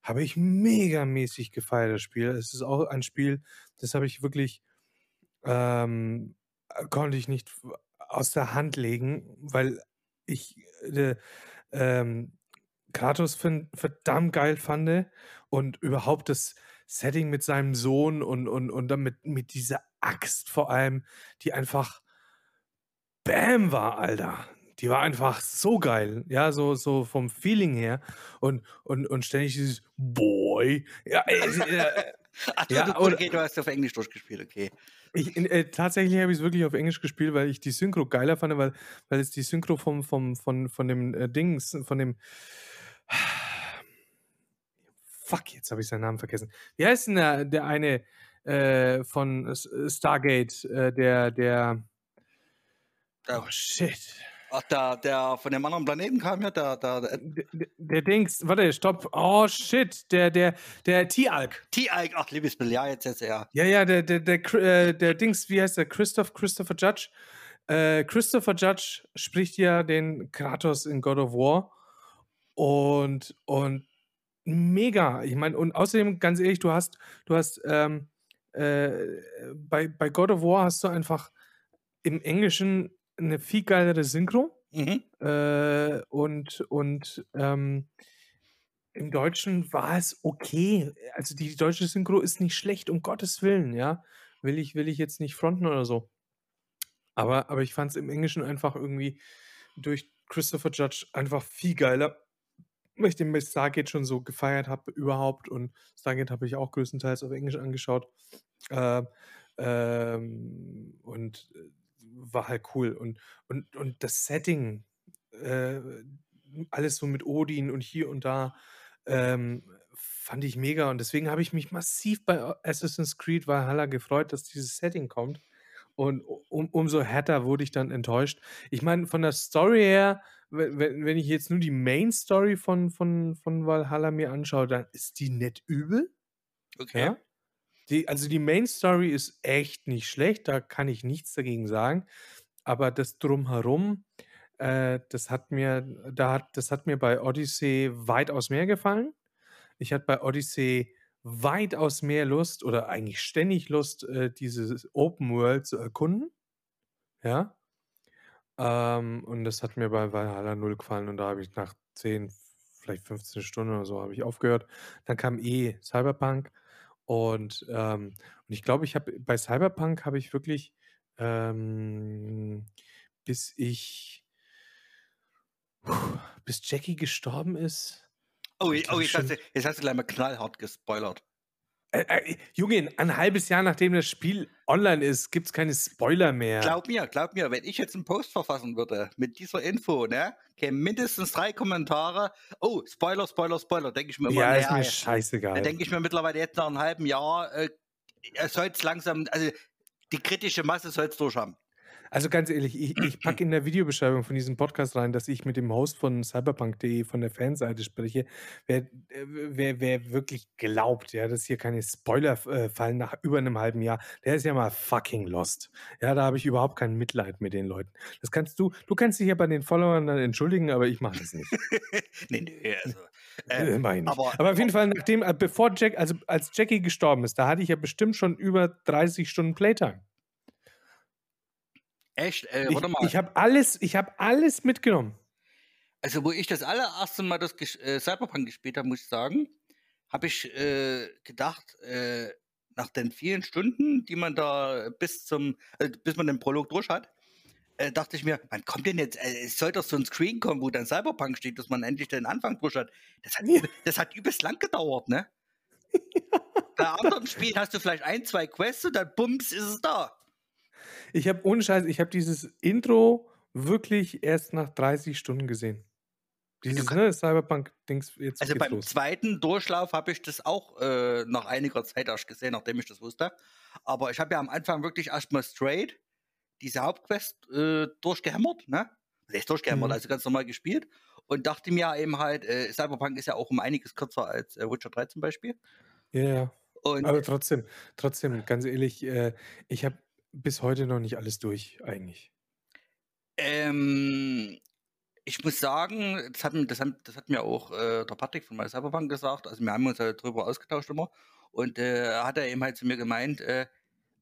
habe ich megamäßig gefeiert, das Spiel. Es ist auch ein Spiel, das habe ich wirklich ähm, äh, konnte ich nicht aus der Hand legen, weil ich, äh, ähm, Kratos verdammt geil fande und überhaupt das Setting mit seinem Sohn und und und dann mit mit dieser Axt vor allem, die einfach Bam war, Alter. Die war einfach so geil, ja, so so vom Feeling her und und und ständig dieses Boy. Ja, äh, äh, Ach ja, du okay, du hast auf Englisch durchgespielt, okay. Ich äh, tatsächlich habe ich's wirklich auf Englisch gespielt, weil ich die Synchro geiler fand, weil weil es die Synchro vom vom von von dem, äh, Dings von dem Fuck, jetzt habe ich seinen Namen vergessen. Wie heißt 'n der der eine, äh, von Stargate, äh, der der Der oh shit. Ach, der der von dem anderen Planeten kam ja, der der der der Dings warte, stopp. Oh shit, der der der Tialk. Tialk, ach, Liebesbill, ja, jetzt jetzt, ja. Ja, ja, der der der äh, der Dings, wie heißt der? Christoph Christopher Judge. Äh, Christopher Judge spricht ja den Kratos in God of War und und mega. Ich meine und außerdem, ganz ehrlich, du hast du hast, ähm, äh, bei bei God of War hast du einfach im Englischen 'ne viel geilere Synchro, Mhm. äh, und und, ähm, im Deutschen war es okay. Also, die deutsche Synchro ist nicht schlecht, um Gottes Willen, ja? Will ich will ich jetzt nicht fronten oder so. Aber aber ich fand's im Englischen einfach irgendwie durch Christopher Judge einfach viel geiler, weil ich den bei Stargate schon so gefeiert habe überhaupt und Stargate habe ich auch größtenteils auf Englisch angeschaut. Äh, ähm, und, äh, war halt cool und und und das Setting, äh, alles so mit Odin und hier und da, ähm, fand ich mega und deswegen habe ich mich massiv bei Assassin's Creed Valhalla gefreut, dass dieses Setting kommt und um umso härter wurde ich dann enttäuscht. Ich meine, von der Story her, we wenn wenn ich jetzt nur die Main Story von von von Valhalla mir anschaue, dann ist die nicht übel. Okay. Ja? Die also, die Main Story ist echt nicht schlecht, da kann ich nichts dagegen sagen, aber das Drumherum, äh, das hat mir da hat das hat mir bei Odyssey weitaus mehr gefallen. Ich hatte bei Odyssey weitaus mehr Lust oder eigentlich ständig Lust, äh, dieses Open World zu erkunden, ja? Ähm, und das hat mir bei Valhalla null gefallen und da habe ich nach 10, vielleicht 15 Stunden oder so habe ich aufgehört. Dann kam eh Cyberpunk und, ähm und ich glaube, ich habe bei Cyberpunk habe ich wirklich, ähm, bis ich bis Jackie gestorben ist, Oh, oh, jetzt hast du jetzt hast du gleich mal knallhart gespoilert. Äh, äh, Junge, ein halbes Jahr, nachdem das Spiel online ist, gibt's keine Spoiler mehr. Glaub mir, glaub mir, wenn ich jetzt 'n Post verfassen würde mit dieser Info, ne, kämen mindestens 3 Kommentare: „Oh, Spoiler, Spoiler, Spoiler.“ Denke ich mir immer: Ja, „Na ist mir jetzt“ Da scheißegal. denke ich mir mittlerweile jetzt nach 'nem halben Jahr, äh, er soll's langsam also, die kritische Masse soll's durchhaben. Also, ganz ehrlich, ich ich packe in der Videobeschreibung von diesem Podcast rein, dass ich mit dem Host von cyberpunk.de von der Fanseite spreche. Wer äh, wer wer wirklich glaubt, ja, dass hier keine Spoiler äh, fallen nach über 'nem halben Jahr, der ist ja mal fucking lost. Ja, da habe ich überhaupt kein Mitleid mit den Leuten. Das kannst du du kannst dich ja bei den Followern dann entschuldigen, aber ich mache das nicht. Ne, ne, also, Äh, äh, nicht. aber Aber auf jeden Fall, nachdem äh, bevor Jack also, als Jackie gestorben ist, da hatte ich ja bestimmt schon über 30 Stunden Playtime. Echt? Äh, Ich warte mal. ich habe alles ich habe alles mitgenommen. Also, wo ich das allererste Mal das äh, Cyberpunk gespielt habe, muss ich sagen, habe ich, äh, gedacht, äh, nach den vielen Stunden, die man da bis zum äh, bis man den Prolog durch hat, äh, dachte ich mir: „Wann kommt denn jetzt es soll doch so 'n Screen kommen, wo dann Cyberpunk steht, dass man endlich den Anfang durch hat.“ Das hat das hat übelst lang gedauert, ne? Bei anderen Spielen hast du vielleicht 1, 2 Quests und dann bums ist es da. Ich habe ohne Scheiß ich habe dieses Intro wirklich erst nach 30 Stunden gesehen. Dieses, ne, Cyberpunk-Dings, jetzt Also beim los. zweiten Durchlauf habe ich das auch äh, nach einiger Zeit erst gesehen, nachdem ich das wusste. Aber ich habe ja am Anfang wirklich erstmal straight diese Hauptquest äh, durchgehämmert, ne? Also echt durchgehämmert, Mhm. also ganz normal gespielt. Und dachte mir eben halt, äh, Cyberpunk ist ja auch um einiges kürzer als äh, Witcher 3 zum Beispiel. Ja, ja. Und Aber trotzdem, trotzdem, ganz ehrlich, äh, ich habe bis heute noch nicht alles durch, eigentlich. Ähm, ich muss sagen, das hat, mir- das hat, das hat mir auch äh, der Patrick von My Cyberpunk gesagt. Also, wir haben uns ja drüber ausgetauscht immer. Und äh, hat er eben halt zu mir gemeint, äh,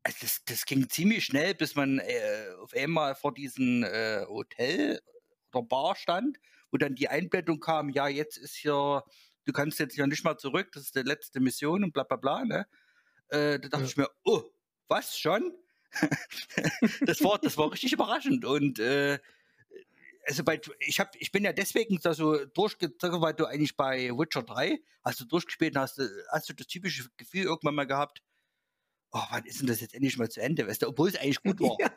also das, das ging ziemlich schnell, bis man äh, auf einmal vor diesem äh, Hotel oder Bar stand, wo dann die Einblendung kam: Ja, jetzt ist hier, du kannst jetzt hier nicht mal zurück, das ist die letzte Mission und bla bla bla. Ne? Äh, da dachte Ja. ich mir: Oh, was schon? das, war, das war richtig überraschend. Und äh, also bei, ich, hab, ich bin ja deswegen da so durchgezogen, weil du eigentlich bei Witcher 3, hast du durchgespielt und hast, du- hast du das typische Gefühl irgendwann mal gehabt, oh, wann ist denn das jetzt endlich mal zu Ende? Weißt du, obwohl es eigentlich gut war. Ja.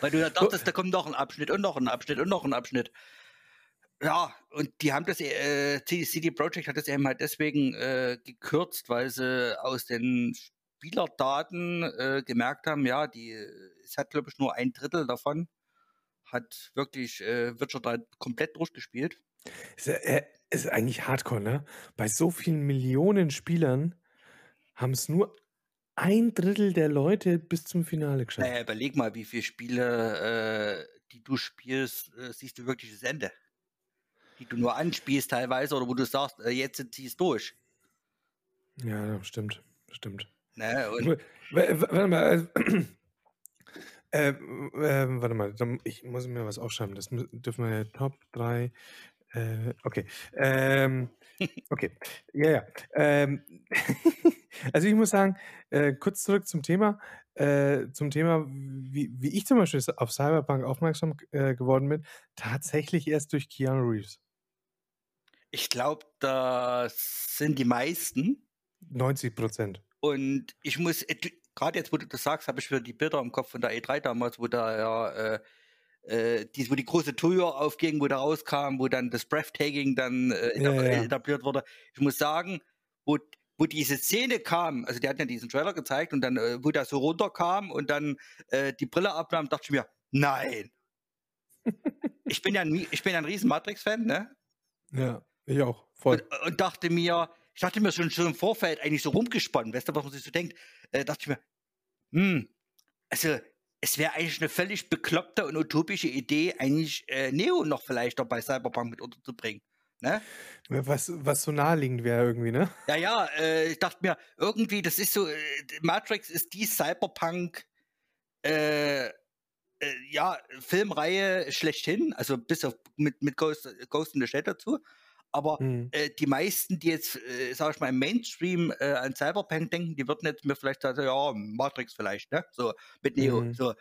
Weil du ja dachtest, da kommt noch ein Abschnitt und noch ein Abschnitt und noch ein Abschnitt. Ja, und die haben das, äh, CD Projekt hat das eben halt deswegen äh, gekürzt, weil sie aus den Spielerdaten äh, gemerkt haben, ja, die, es hat, glaube ich, nur ein Drittel davon hat wirklich äh, Witcher 3 komplett durchgespielt. Ist, äh, ist eigentlich hardcore, ne? Bei so vielen Millionen Spielern haben es nur ein Drittel der Leute bis zum Finale geschafft. Naja, überleg mal, wie viele Spiele, äh, die du spielst, äh, siehst du wirklich das Ende. Die du nur anspielst teilweise oder wo du sagst, äh, jetzt ziehst du durch. Ja, stimmt, stimmt. Ne? Und Warte mal, also, äh, äh, warte mal, ich muss mir was aufschreiben. Das dürfen wir ja Top 3. Äh, okay. Ähm, okay. Ja, ja. Ähm, also ich muss sagen, äh, kurz zurück zum Thema. Äh, zum Thema, wie, wie ich zum Beispiel auf Cyberpunk aufmerksam äh, geworden bin, tatsächlich erst durch Keanu Reeves. ich glaube, das sind die meisten. 90 Prozent. Und ich muss, äh, gerade jetzt, wo du das sagst, habe ich wieder die Bilder im Kopf von der E3 damals, wo da ja, äh, äh, die, wo die große Tür aufging, wo da rauskam, wo dann das Breathtaking dann äh, Ja, etab- ja. etabliert wurde. Ich muss sagen, wo, wo diese Szene kam, also die hatten ja diesen Trailer gezeigt und dann, äh, wo der so runterkam und dann äh, die Brille abnahm, dachte ich mir, nein. ich bin ja ein, ich bin ja ein riesen Matrix-Fan, ne? Ja, ich auch. Voll. und, und dachte mir, ich dachte mir schon, schon im Vorfeld eigentlich so rumgesponnen, weißt du, was man sich so denkt, äh, dachte ich mir, hm, also es wäre eigentlich eine völlig bekloppte und utopische Idee, eigentlich äh, Neo noch vielleicht noch bei Cyberpunk mit unterzubringen. Ne? Was, was so naheliegend wäre irgendwie, ne? Ja, ja, äh, ich dachte mir, irgendwie, das ist so, äh, Matrix ist die Cyberpunk, äh, äh, ja, Filmreihe schlechthin, also bis auf mit, mit Ghost, Ghost in the Shell dazu. Aber Hm. äh, die meisten, die jetzt, äh, sag ich mal, im Mainstream äh, an Cyberpunk denken, die würden jetzt mir vielleicht sagen, ja, Matrix vielleicht, ne? So, mit Neo. Mhm. So.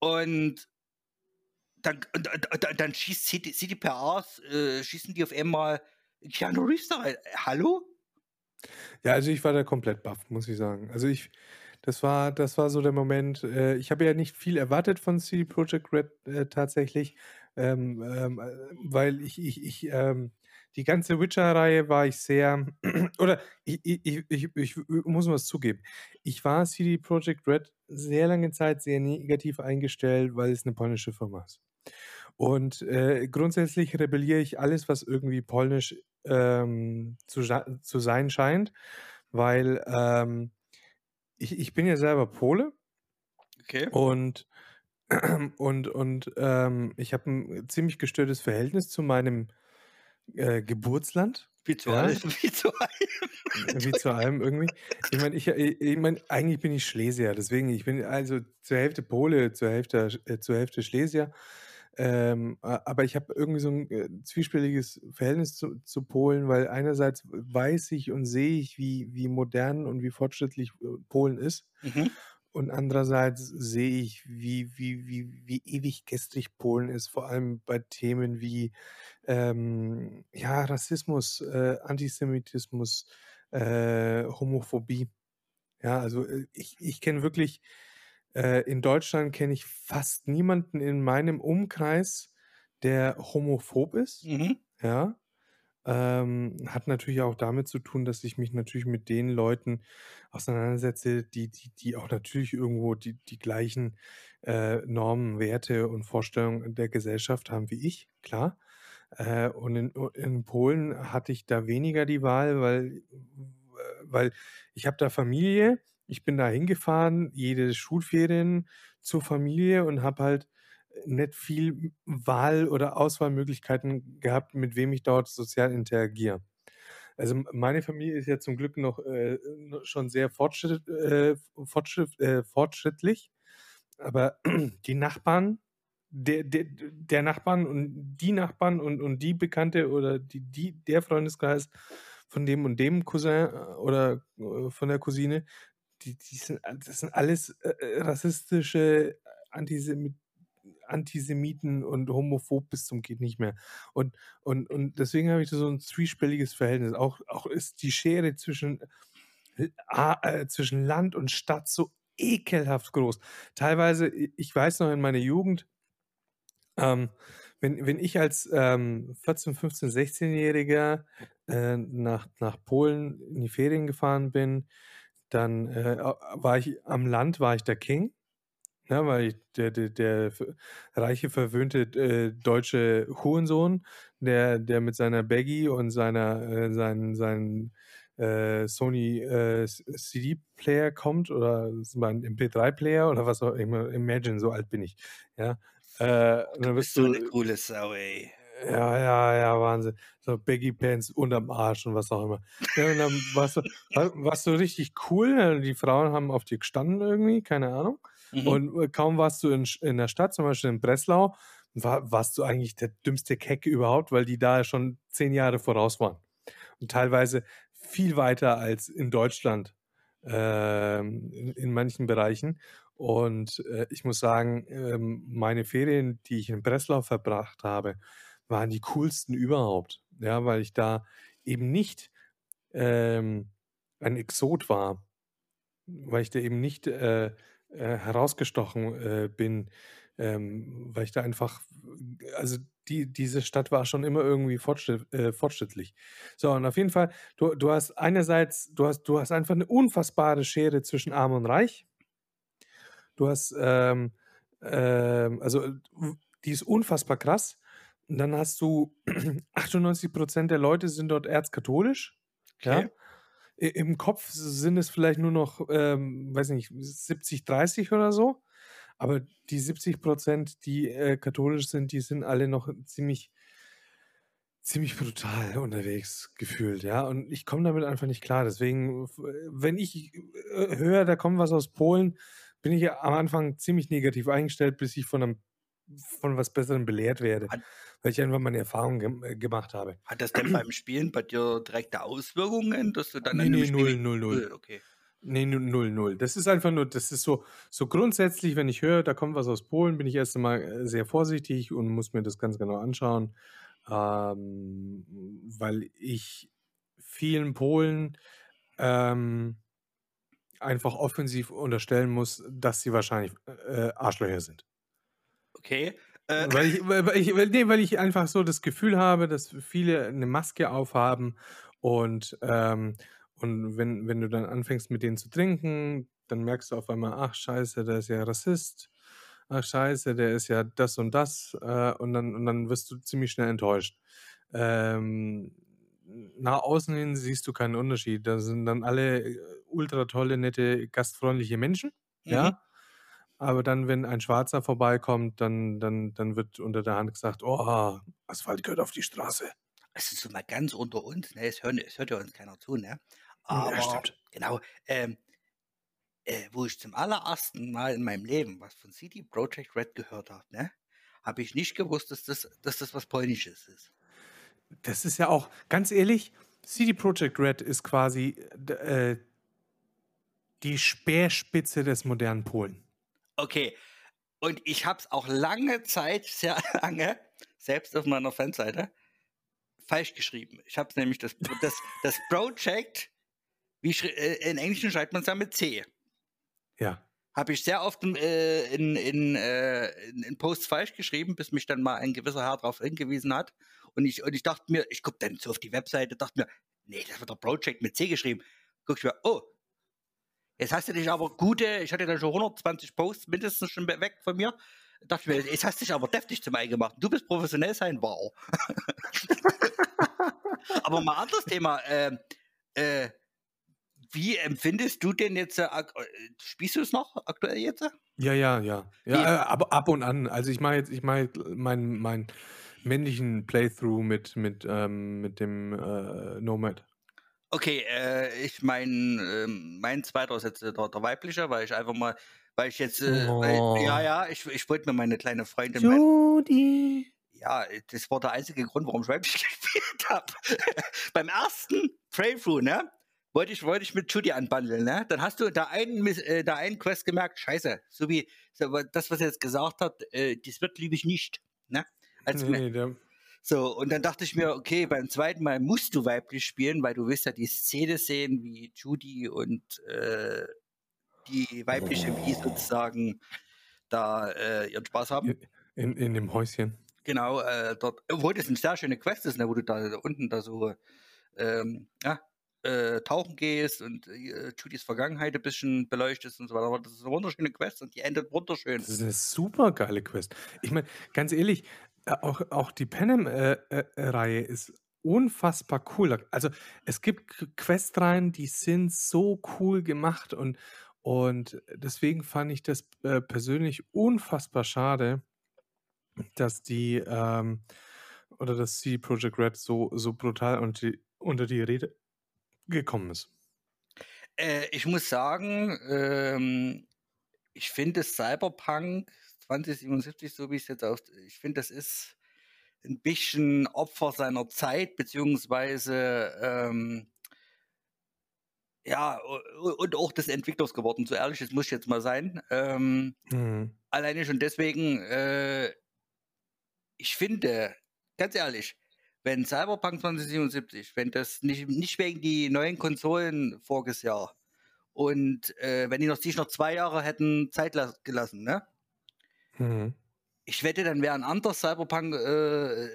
Und dann, und, und, dann schießt CD, CDPRs, äh, schießen die auf einmal Keanu Reeves da rein. Hallo? Ja, also ich war da komplett baff, muss ich sagen. Also ich, das war, das war so der Moment. Äh, ich habe ja nicht viel erwartet von CD Projekt Red äh, tatsächlich, ähm, ähm, äh, weil ich, ich, ich ähm, die ganze Witcher-Reihe war ich sehr, oder ich, ich, ich, ich, muss was zugeben. Ich war CD Projekt Red sehr lange Zeit sehr negativ eingestellt, weil es eine polnische Firma ist. Und äh, grundsätzlich rebelliere ich alles, was irgendwie polnisch ähm, zu, zu sein scheint, weil ähm, ich, ich bin ja selber Pole Okay. und, und, und ähm, ich habe ein ziemlich gestörtes Verhältnis zu meinem äh, Geburtsland, Wie zu ja, allem, wie zu allem. wie zu allem irgendwie. Ich meine, ich, ich, ich mein, eigentlich bin ich Schlesier, deswegen, ich bin also zur Hälfte Pole, zur Hälfte, äh, zur Hälfte Schlesier. Ähm, aber ich habe irgendwie so ein äh, zwiespältiges Verhältnis zu, zu Polen, weil einerseits weiß ich und sehe ich, wie, wie modern und wie fortschrittlich äh, Polen ist. Mhm. Und andererseits sehe ich, wie, wie, wie, wie ewig gestrig Polen ist, vor allem bei Themen wie ähm, ja, Rassismus, äh, Antisemitismus, äh, Homophobie. Ja, also äh, ich, ich kenne wirklich, äh, in Deutschland kenne ich fast niemanden in meinem Umkreis, der homophob ist. Mhm. ja. Ähm, hat natürlich auch damit zu tun, dass ich mich natürlich mit den Leuten auseinandersetze, die die die auch natürlich irgendwo die die gleichen, äh, Normen, Werte und Vorstellungen der Gesellschaft haben wie ich, klar. Äh, und in in Polen hatte ich da weniger die Wahl, weil weil ich habe da Familie. Ich bin da hingefahren, jede Schulferien zur Familie und habe halt nicht viel Wahl oder Auswahlmöglichkeiten gehabt, mit wem ich dort sozial interagiere. Also, meine Familie ist ja zum Glück noch, äh, schon sehr fortschritt äh, fortschritt äh, fortschrittlich, aber die Nachbarn, der der der Nachbarn und die Nachbarn und und die Bekannte oder die die der Freundeskreis von dem und dem Cousin äh, oder, äh, von der Cousine, die die sind das sind alles, äh, rassistische Antisemi Antisemiten und homophob bis zum geht nicht mehr. Und und und deswegen habe ich so 'n zwiespältiges Verhältnis. Auch auch ist die Schere zwischen äh, zwischen Land und Stadt so ekelhaft groß. Teilweise ich weiß noch in meiner Jugend ähm, wenn wenn ich als, ähm, 14, 15, 16-Jähriger, äh, nach nach Polen in die Ferien gefahren bin, dann, äh, war ich am Land war ich der King, ne, weil ich der der der reiche, verwöhnte, äh, deutsche Hurensohn, der der mit seiner Baggy und seiner äh, seinen seinen, äh, Sony, äh, CD-Player kommt oder mein MP3-Player oder was auch immer. Imagine, so alt bin ich, ja. Äh, und Du dann bist wirst so du 'ne coole Sau, ey. ja, ja, ja, Wahnsinn. So Baggy Pants unterm Arsch und was auch immer. Ja, und dann warst du wa warst du richtig cool. Äh, die Frauen haben auf dir gestanden irgendwie, keine Ahnung. Mhm. Und, äh, kaum warst du in in der Stadt, zum Beispiel in Breslau, war warst du eigentlich der dümmste Keck überhaupt, weil die da schon 10 Jahre voraus waren und teilweise viel weiter als in Deutschland, ähm, in in manchen Bereichen. Und, äh, ich muss sagen, ähm, meine Ferien, die ich in Breslau verbracht habe, waren die coolsten überhaupt, ja, weil ich da eben nicht, ähm, ein Exot war, weil ich da eben nicht, äh, äh, herausgestochen, äh, bin, ähm, weil ich da einfach also, die diese Stadt war schon immer irgendwie fortschritt äh, fortschrittlich. So, und auf jeden Fall, du du hast einerseits du hast du hast einfach 'ne unfassbare Schere zwischen Arm und Reich. Du hast, ähm, ähm also, w die ist unfassbar krass. Und dann hast du 98% der Leute sind dort erzkatholisch, Okay. ja? Im Kopf sind es vielleicht nur noch, ähm, weiß nicht, 70, 30 oder so, aber die 70% die, äh, katholisch sind, die sind alle noch ziemlich ziemlich brutal unterwegs gefühlt, ja? Und ich komme damit einfach nicht klar. Deswegen, f wenn ich, äh, höre, da kommt was aus Polen, bin ich ja am Anfang ziemlich negativ eingestellt, bis ich von 'nem von was Besserem belehrt werde, Hat weil ich einfach meine Erfahrungen gem äh, gemacht habe. hat das denn beim Spielen bei dir direkte Auswirkungen, dass du dann Ne, ne, Spiel 0, 0, 0. null, okay. Ne, nu null, null. Das ist einfach nur das ist so so grundsätzlich, wenn ich höre, da kommt was aus Polen, bin ich erst einmal, äh, sehr vorsichtig und muss mir das ganz genau anschauen, ähm, weil ich vielen Polen, ähm, einfach offensiv unterstellen muss, dass sie wahrscheinlich, äh, Arschlöcher sind. Okay, äh Weil ich weil ich weil ne, weil ich einfach so das Gefühl habe, dass viele 'ne Maske aufhaben und, ähm und wenn wenn du dann anfängst, mit denen zu trinken, dann merkst du auf einmal: „Ach scheiße, der ist ja Rassist. Ach scheiße, der ist ja das und das“, äh, und dann und dann wirst du ziemlich schnell enttäuscht. Ähm, nach außen hin siehst du keinen Unterschied. Da sind dann alle, äh, ultra tolle, nette, gastfreundliche Menschen, Mhm. ja? Aber dann, wenn ein Schwarzer vorbeikommt, dann dann dann wird unter der Hand gesagt: „Oh, Asphalt gehört auf die Straße.“ Also, so mal ganz unter uns, ne? Es hören es hört ja uns keiner zu, ne? Hm, ja, Aber stimmt. genau, ähm äh, wo ich zum allerersten Mal in meinem Leben was von CD Projekt Red gehört habe, ne, habe ich nicht gewusst, dass das dass das was Polnisches ist. Das ist ja auch ganz ehrlich, CD Projekt Red ist quasi, äh die Speerspitze des modernen Polen. Okay. Und ich habe es auch lange Zeit, sehr lange, selbst auf meiner Fanseite, falsch geschrieben. Ich habe es nämlich das das das Project, wie äh, im Englischen schreibt man's ja mit C. Ja. Habe ich sehr oft, äh, in in äh, in in Posts falsch geschrieben, bis mich dann mal ein gewisser Herr darauf hingewiesen hat Und ich, und ich dachte mir, ich gucke dann so auf die Webseite, dachte mir, nee, das wird der Project mit C geschrieben. Guck ich mir, oh, jetzt hast du dich aber gute, ich hatte dann schon 120 Posts mindestens schon weg von mir. Dachte mir, jetzt hast du dich aber deftig zum Ei gemacht. Du bist professionell sein, wow. aber mal anderes Thema. Äh, äh, wie empfindest du denn jetzt, äh, äh spielst du es noch aktuell jetzt? Ja, ja, ja. Ja, äh, ab, ab und an. Also ich mache jetzt, ich mache meinen mein männlichen Playthrough mit, mit, ähm, mit dem äh, Nomad. Okay, äh, ich mein, äh, mein zweiter ist jetzt der, der weibliche, weil ich einfach mal, weil ich jetzt, äh, Oh. weil, ja, ja, ich, ich wollte mir meine kleine Freundin, mein, Judy. ja, das war der einzige Grund, warum ich weiblich gespielt habe. Beim ersten Playthrough, ne, wollte ich, wollte ich mit Judy anbandeln, ne? Dann hast du da einen, Miss- äh, da einen Quest gemerkt, scheiße, so wie so, das, was er jetzt gesagt hat, äh, das wird liebe ich nicht, ne? Als, Nee, nee, so, und dann dachte ich mir, okay, beim zweiten Mal musst du weiblich spielen, weil du willst ja die Szene sehen, wie Judy und äh, die weibliche Wie sozusagen da äh, ihren Spaß haben. in, in dem Häuschen. Genau, äh, dort, obwohl das eine sehr schöne Quest ist, ne, wo du da unten da so ähm, ja, äh, tauchen gehst und äh, Judys Vergangenheit ein bisschen beleuchtest und so weiter. Aber das ist eine wunderschöne Quest und die endet wunderschön. Das ist eine super geile Quest. Ich meine, ganz ehrlich, äh, auch, auch die Panem-Reihe ist unfassbar cool. Also es gibt Questreihen, die sind so cool gemacht und, und deswegen fand ich das äh, persönlich unfassbar schade, dass die ähm, oder dass die Project Red so, so brutal unter die, unter die Rede gekommen ist. Äh, ich muss sagen, ähm, ich finde Cyberpunk 2077, so wie es jetzt auf, ich finde, das ist ein bisschen Opfer seiner Zeit, beziehungsweise ähm, ja, und auch des Entwicklers geworden. So ehrlich, das muss ich jetzt mal sein. Ähm, Mhm. alleine schon deswegen, äh, ich finde, ganz ehrlich, wenn Cyberpunk 2077, wenn das nicht, nicht wegen die neuen Konsolen voriges Jahr und äh, wenn die noch, sich noch zwei Jahre hätten Zeit las- gelassen, ne? Mhm. Ich wette, dann wäre ein anderes Cyberpunk äh,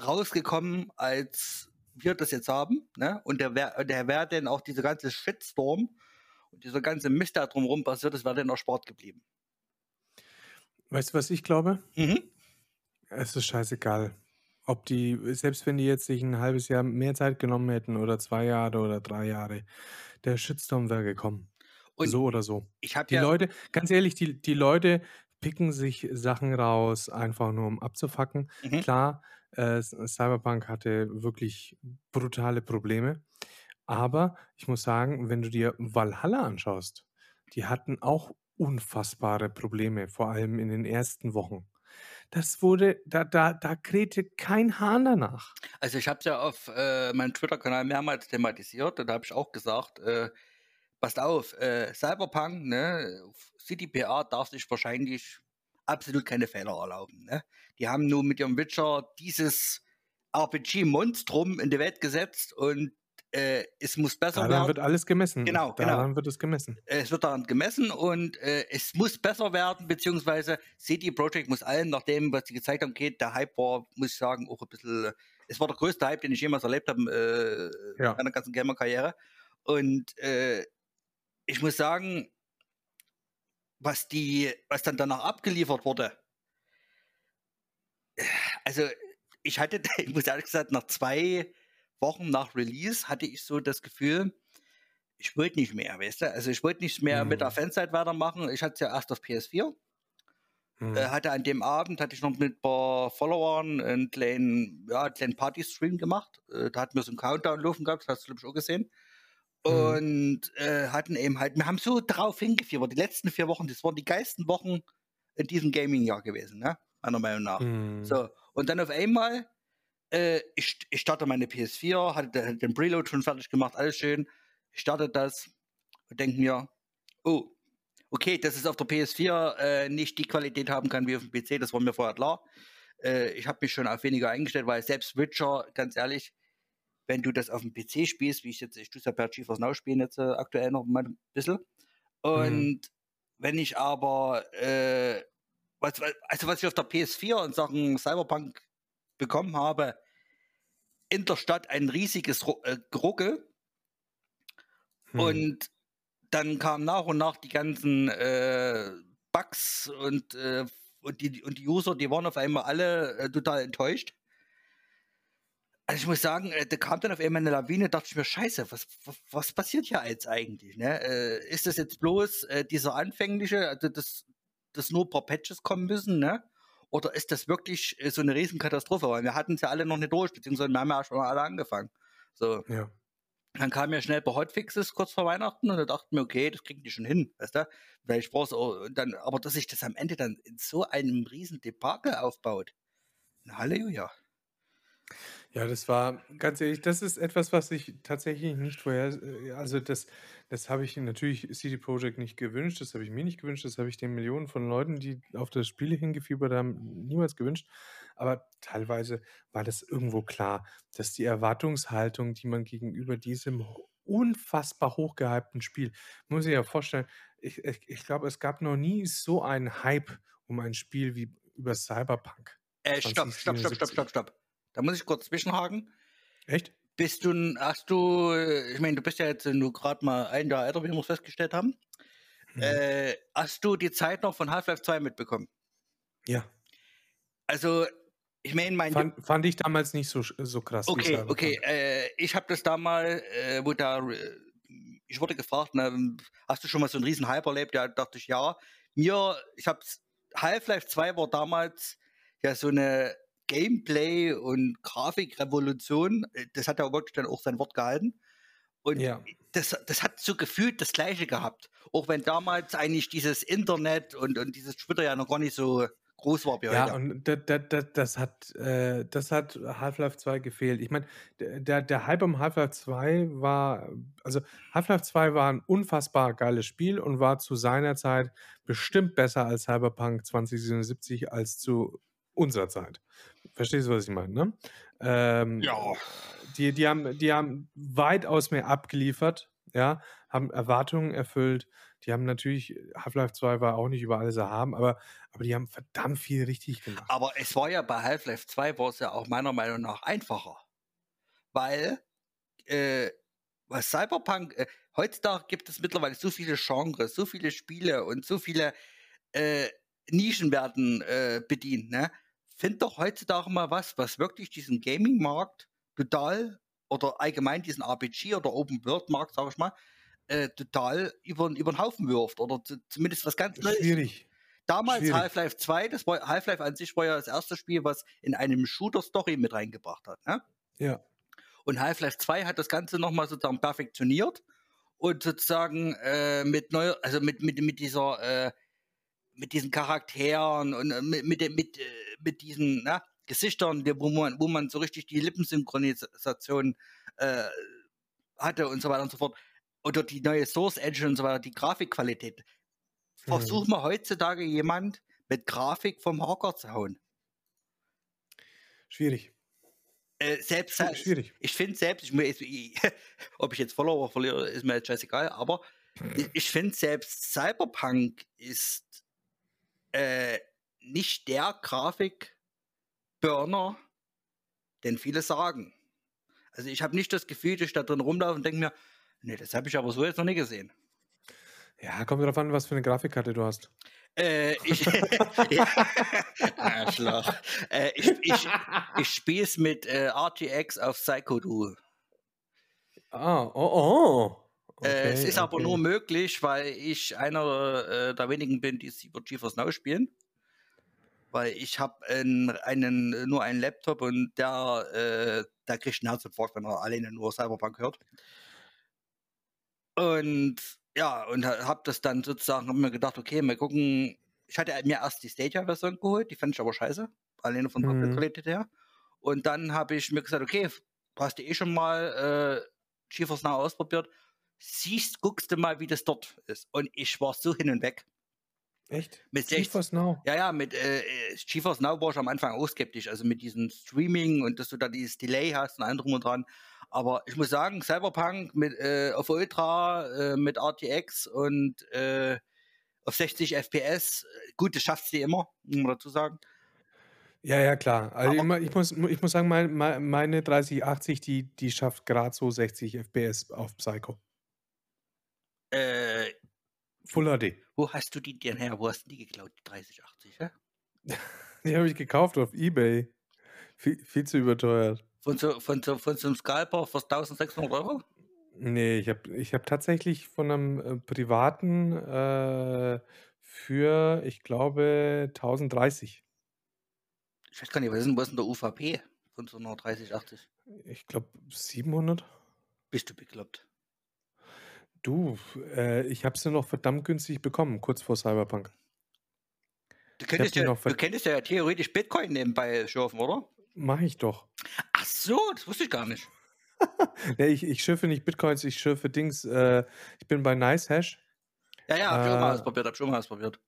rausgekommen, als wir das jetzt haben, ne? Und der wäre der wär dann auch dieser ganze Shitstorm und dieser ganze Mist, der drumherum passiert ist, wäre dann erspart geblieben. Weißt du, was ich glaube? Mhm. Es ist scheißegal. Ob die, selbst wenn die jetzt sich ein halbes Jahr mehr Zeit genommen hätten oder zwei Jahre oder drei Jahre, der Shitstorm wäre gekommen. Und so oder so. ich habe Die ja, Leute, ganz ehrlich, die, die Leute picken sich Sachen raus, einfach nur um abzufacken. Mhm. Klar, äh, Cyberpunk hatte wirklich brutale Probleme. Aber ich muss sagen, wenn du dir Valhalla anschaust, die hatten auch unfassbare Probleme, vor allem in den ersten Wochen. Das wurde, da, da, da krähte kein Hahn danach. Also ich habe es ja auf äh, meinem Twitter-Kanal mehrmals thematisiert und da habe ich auch gesagt, äh, passt auf, äh, Cyberpunk, ne, CDPR darf sich wahrscheinlich absolut keine Fehler erlauben. Ne? Die haben nur mit ihrem Witcher dieses RPG-Monstrum in die Welt gesetzt und äh, es muss besser Daran werden. wird alles gemessen. Genau, genau. Daran wird es gemessen. Es wird daran gemessen und äh, es muss besser werden, beziehungsweise CD Projekt muss allen, nach dem, was die gezeigt haben, geht. Der Hype war, muss ich sagen, auch ein bisschen, es war der größte Hype, den ich jemals erlebt habe äh, Ja. in meiner ganzen Gamer-Karriere. Und äh, ich muss sagen, was die, was dann danach abgeliefert wurde, also ich hatte, ich muss ehrlich gesagt, nach zwei Wochen nach Release hatte ich so das Gefühl, ich wollte nicht mehr, weißt du? Also ich wollte nicht mehr mit der Mhm. Fanzeit weitermachen. Ich hatte es ja erst auf PS4. Mhm. Äh, hatte an dem Abend, hatte ich noch mit ein paar Followern einen kleinen, ja, einen kleinen Party-Stream gemacht. Äh, da hatten wir so einen Countdown laufen gehabt, das hast du, glaube ich, auch gesehen. Mhm. Und äh, hatten eben halt, wir haben so drauf hingefiebert. Die letzten vier Wochen, das waren die geilsten Wochen in diesem Gaming-Jahr gewesen, ne? Meiner Meinung nach. Mhm. So, und dann auf einmal, äh, ich, ich starte meine PS4, hatte den, Preload schon fertig gemacht, alles schön. Ich starte das und denke mir, oh, okay, dass es auf der PS4 äh, nicht die Qualität haben kann wie auf dem PC, das war mir vorher klar. Äh, ich habe mich schon auf weniger eingestellt, weil selbst Witcher, ganz ehrlich, wenn du das auf dem PC spielst, wie ich jetzt, ich tue es ja per GeForce Now spielen jetzt äh, aktuell noch mal ein bisschen. Und wenn ich aber, äh, was, also was ich auf der PS4 in Sachen Cyberpunk bekommen habe, in der Stadt ein riesiges äh, Geruckel. Hm. Und dann kamen nach und nach die ganzen äh, Bugs und, äh, und, die, und die User, die waren auf einmal alle äh, total enttäuscht. Also ich muss sagen, äh, da kam dann auf einmal eine Lawine, dachte ich mir, scheiße, was, was, was passiert hier jetzt eigentlich? Ne? Äh, ist das jetzt bloß äh, dieser anfängliche, also dass, dass nur ein paar Patches kommen müssen, ne? Oder ist das wirklich äh, so eine Riesenkatastrophe? Weil wir hatten es ja alle noch nicht durch, beziehungsweise wir haben ja schon mal alle angefangen. So. Ja. Dann kamen ja schnell ein paar Hotfixes kurz vor Weihnachten und da dachten wir, okay, das kriegen die schon hin, weißt du? Weil ich brauch's auch, dann, aber dass sich das am Ende dann in so einem riesen Debakel aufbaut. Na, Halleluja. Ja, das war ganz ehrlich, das ist etwas, was ich tatsächlich nicht vorher äh, also das das habe ich natürlich CD Projekt nicht gewünscht, das habe ich mir nicht gewünscht, das habe ich den Millionen von Leuten, die auf das Spiel hingefiebert haben, niemals gewünscht. Aber teilweise war das irgendwo klar, dass die Erwartungshaltung, die man gegenüber diesem unfassbar hochgehypten Spiel muss ich ja vorstellen, ich ich ich glaube, es gab noch nie so einen Hype um ein Spiel wie über Cyberpunk Äh, stopp, stopp, stopp, stopp, 2077. stopp, stopp. Da muss ich kurz zwischenhaken. Echt? Bist du, hast du, äh, ich meine, du bist ja jetzt nur gerade mal ein Jahr älter, wie wir es festgestellt haben. Mhm. Äh, hast du die Zeit noch von Half-Life 2 mitbekommen? Ja. Also, ich meine, mein Fand fand ich damals nicht so sch so krass Okay, Cyberpunk. okay. Äh, ich habe das damals, äh, wo da, äh, ich wurde gefragt, ne, hast du schon mal so einen riesen Hype erlebt? Ja, dachte ich, ja. Mir, ich habe Half-Life 2 war damals ja so eine Gameplay- und Grafikrevolution. Äh, Das hat ja wirklich dann auch sein Wort gehalten. Und Ja. das, das hat so gefühlt das Gleiche gehabt. Auch wenn damals eigentlich dieses Internet und, und dieses Twitter ja noch gar nicht so groß war wie Ja, heute. und da da da das hat äh, das hat Half-Life 2 gefehlt. Ich meine, der der Hype um Half-Life 2 war also, Half-Life 2 war ein unfassbar geiles Spiel und war zu seiner Zeit bestimmt besser als Cyberpunk 2077 als zu unserer Zeit. Verstehst du, was ich meine, ne? Ähm, Ja. die die haben die haben weitaus mehr abgeliefert, ja, haben Erwartungen erfüllt. Die haben natürlich Half-Life 2 war auch nicht über alles erhaben, aber aber die haben verdammt viel richtig gemacht. Aber es war ja bei Half-Life 2 war es ja auch meiner Meinung nach einfacher. Weil, äh, was Cyberpunk, äh, heutzutage gibt es mittlerweile so viele Genres, so viele Spiele und so viele äh, Nischen werden äh, bedient. Ne? Find doch heutzutage mal was, was wirklich diesen Gaming-Markt total oder allgemein diesen RPG oder Open-World-Markt, sag ich mal, äh, total über, über den Haufen wirft oder zu, zumindest was ganz Neues. Schwierig. Damals. Half-Life 2, das war Half-Life an sich war ja das erste Spiel, was in einem Shooter-Story mit reingebracht hat. Ne? Ja. Und Half-Life 2 hat das Ganze nochmal sozusagen perfektioniert und sozusagen äh, mit neu, also mit, mit, mit dieser, äh, mit diesen Charakteren und äh, mit, mit, dem- mit, äh, mit diesen na, Gesichtern, die- wo man, wo man so richtig die Lippensynchronisation äh, hatte und so weiter und so fort. Oder die neue Source Engine und so weiter, die Grafikqualität. Versuch mal heutzutage jemand mit Grafik vom Hocker zu hauen. Schwierig. Äh, selbst Schwi- Schwierig. ich finde selbst, ich, ich, ob ich jetzt Follower verliere, ist mir jetzt scheißegal, aber ich, ich finde selbst Cyberpunk ist äh, nicht der Grafikburner, den viele sagen. Also ich habe nicht das Gefühl, dass ich da drin rumlaufe und denke mir, nee, das habe ich aber so jetzt noch nie gesehen. Ja, kommt drauf an, was für eine Grafikkarte du hast. Äh, ich, Arschloch. Äh, ich, ich, ich spiele es mit äh, RTX auf Psycho Duel. Ah, oh, oh. Äh, es Okay, ist aber okay. nur möglich, weil ich einer äh, der wenigen bin, die es über GeForce Now spielen. Weil ich habe einen, einen, nur einen Laptop und der, äh, der kriegt einen Herzinfarkt, wenn er alleine nur Cyberpunk hört. Und ja, und habe das dann sozusagen, habe mir gedacht, okay, mal gucken. Ich hatte mir erst die Stadia-Version geholt, die fand ich aber scheiße, alleine von der Mhm. Bildqualität her. Und dann habe ich mir gesagt, okay, du hast eh schon mal äh, GeForce Now ausprobiert, siehst, guckst du mal, wie das dort ist. Und ich war so hin und weg. Echt? Mit 60, GeForce Now. ja, ja, mit äh, äh, GeForce Now war ich am Anfang auch skeptisch, also mit diesem Streaming und dass du da dieses Delay hast und allem drum und dran. Aber ich muss sagen, Cyberpunk mit äh, auf Ultra, äh, mit RTX und äh, auf 60 FPS, äh, gut, das schafft sie immer, muss man dazu sagen. Ja, ja, klar. Also, Aber ich muss ich muss sagen, mein mei meine 3080, die die schafft grad so 60 FPS auf Psycho. Äh Full HD. Wo hast du die denn her? Wo hast du die geklaut, die 3080, hä? Die habe ich gekauft auf eBay. Viel viel zu überteuert. Von so von so von so 'nem Scalper für 1.600 €? Ne, ich habe ich habe tatsächlich von 'nem, äh, Privaten, äh, für, ich glaube, 1.030. Ich weiß gar nicht, was ist 'n was ist 'n der UVP von so 'ner 3080? Ich glaube 700. Bist du bekloppt? Du, äh, ich habe sie noch verdammt günstig bekommen, kurz vor Cyberpunk. Du könntest ja du könntest ja theoretisch Bitcoin nebenbei schürfen, oder? Mache ich doch. Ach so, das wusste ich gar nicht. Ne, ich ich schürfe nicht Bitcoins, ich schürfe Dings, äh ich bin bei NiceHash. Ja, ja, habe ich auch mal Äh ausprobiert habe ich auch mal ausprobiert.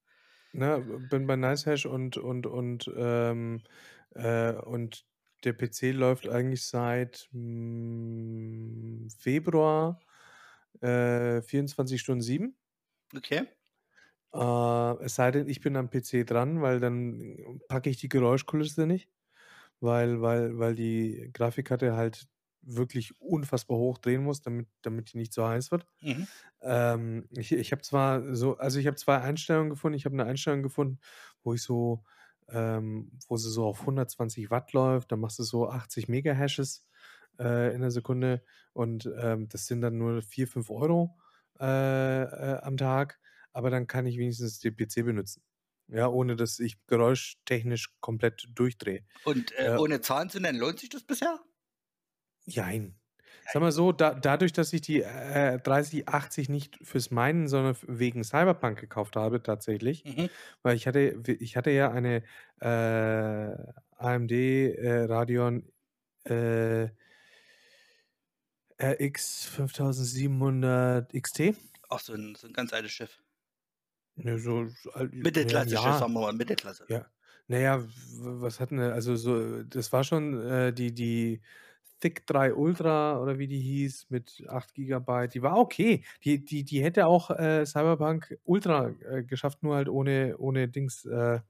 Ne, bin bei NiceHash und und und, ähm, äh und der PC läuft eigentlich seit, hm, Februar, äh, 24 Stunden 7. Okay. Äh, es sei denn, ich bin am PC dran, weil dann packe ich die Geräuschkulisse nicht, weil weil weil die Grafikkarte halt wirklich unfassbar hoch drehen muss, damit damit die nicht zu heiß wird. Mhm. Ähm, ich ich habe zwar so also, ich habe 2 Einstellungen gefunden. Ich habe 'ne Einstellung gefunden, wo ich so ähm, wo sie so auf 120 Watt läuft. Dann machst du so 80 Megahashes, äh, in der Sekunde und, ähm, das sind dann nur 4, 5 €, äh, äh, am Tag, aber dann kann ich wenigstens den PC benutzen, ja, ohne dass ich geräuschtechnisch komplett durchdrehe. Und, äh, Äh ohne Zahlen zu nennen, lohnt sich das bisher? Jein. Sage mal so, da dadurch, dass ich die, äh, 3080 nicht fürs Mining, sondern wegen Cyberpunk gekauft habe tatsächlich, Mhm. weil ich hatte ich hatte ja eine, äh, AMD, äh, Radeon, äh RX 5700 XT. Ach, so 'n so 'n ganz altes Schiff. Ne, so alt ja, ja. sagen wir mal, Mittelklasse. Ja. Na ja, w was hat 'n der also, so das war schon, äh, die die Thick 3 Ultra oder wie die hieß mit 8 Gigabyte. Die war okay. Die die die hätte auch, äh, Cyberpunk Ultra, äh, geschafft, nur halt ohne ohne Dings, äh,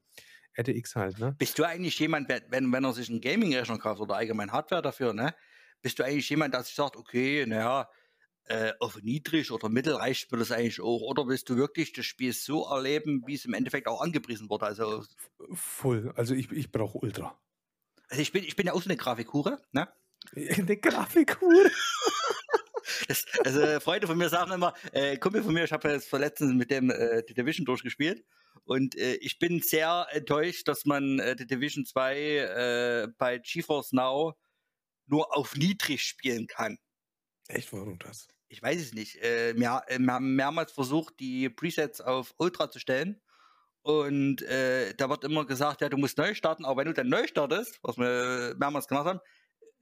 RTX halt, ne? Bist du eigentlich jemand, we wenn wenn er sich 'n Gaming-Rechner kauft oder allgemein Hardware dafür, ne? Bist du eigentlich jemand, der sich sagt: „Okay, na ja, äh, auf niedrig oder mittel reicht mir das eigentlich auch“, oder willst du wirklich das Spiel so erleben, wie's im Endeffekt auch angepriesen wurde? Also voll. Also, ich ich brauche Ultra. Also, ich bin ich bin ja auch so 'ne Grafikhure, ne? 'Ne Grafikhure? Das also, Freunde von mir sagen immer äh, Kumpel von mir, ich habe jetzt vor letztens mit dem, äh, The Division durchgespielt und, äh, ich bin sehr enttäuscht, dass man, äh, The Division 2, äh, bei GeForce Now nur auf niedrig spielen kann. Echt, warum das? Ich weiß es nicht. Äh, wir äh, wir haben mehrmals versucht, die Presets auf Ultra zu stellen und, äh, da wird immer gesagt: „Ja, du musst neu starten“, aber wenn du dann neu startest, was wir mehrmals gemacht haben,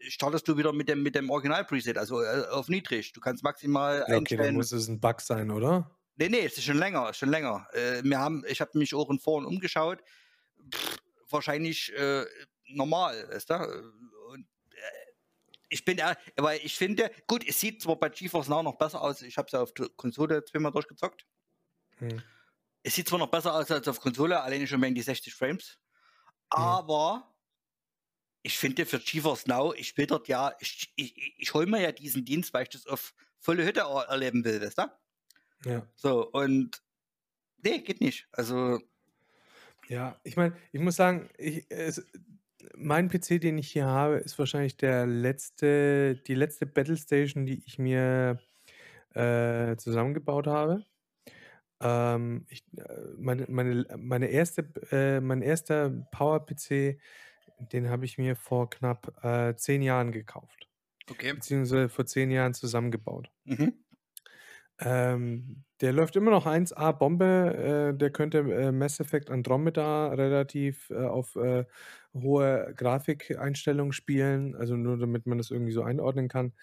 startest du wieder mit dem mit dem Original-Preset, also, äh, auf niedrig. Du kannst maximal Ja, okay, dann einstellen muss es 'n Bug sein, oder? Ne, ne, es ist schon länger schon länger. Äh, wir haben ich habe mich auch in Foren umgeschaut. Wahrscheinlich, äh, normal, weißt du? Und, äh, ich bin eher weil ich finde gut, es sieht zwar bei GeForce Now noch besser aus. Ich habe es ja auf der Konsole zweimal durchgezockt. Mhm. Es sieht zwar noch besser aus als auf Konsole, alleine schon wegen die 60 Frames, Mhm. aber ich finde für GeForce Now, ich will dort ja ich ich ich hole mir ja diesen Dienst, weil ich das auf volle Hütte er erleben will, weißt du? Ja. So, und ne, geht nicht. Also Ja, ich meine, ich muss sagen, ich es mein PC, den ich hier habe, ist wahrscheinlich der letzte die letzte Battlestation, die ich mir, äh, zusammengebaut habe. Ähm, ich äh, meine meine meine erste äh, mein erster Power-PC, den habe ich mir vor knapp, äh, 10 Jahren gekauft, Okay. beziehungsweise vor 10 Jahren zusammengebaut. Mhm. Ähm, der läuft immer noch 1A Bombe. Äh, der könnte, äh, Mass Effect Andromeda relativ, äh, auf, äh, hohe Grafikeinstellungen spielen, also nur damit man das irgendwie so einordnen kann.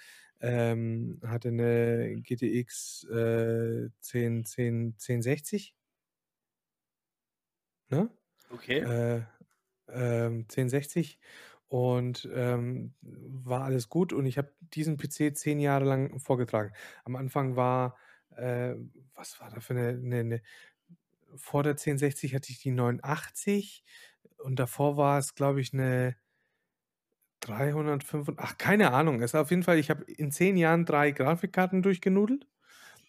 Ähm, hatte 'ne GTX, äh, 10 10 1060. Ne? Okay. Äh, ähm, 1060 und, ähm, war alles gut und ich habe diesen PC 10 Jahre lang vorgetragen. Am Anfang war äh, was war da für 'ne 'ne 'ne vor der 1060 hatte ich die 89 und davor war es, glaube ich, eine 305 ach, keine Ahnung. Es ist auf jeden Fall ich habe in 10 Jahren 3 Grafikkarten durchgenudelt.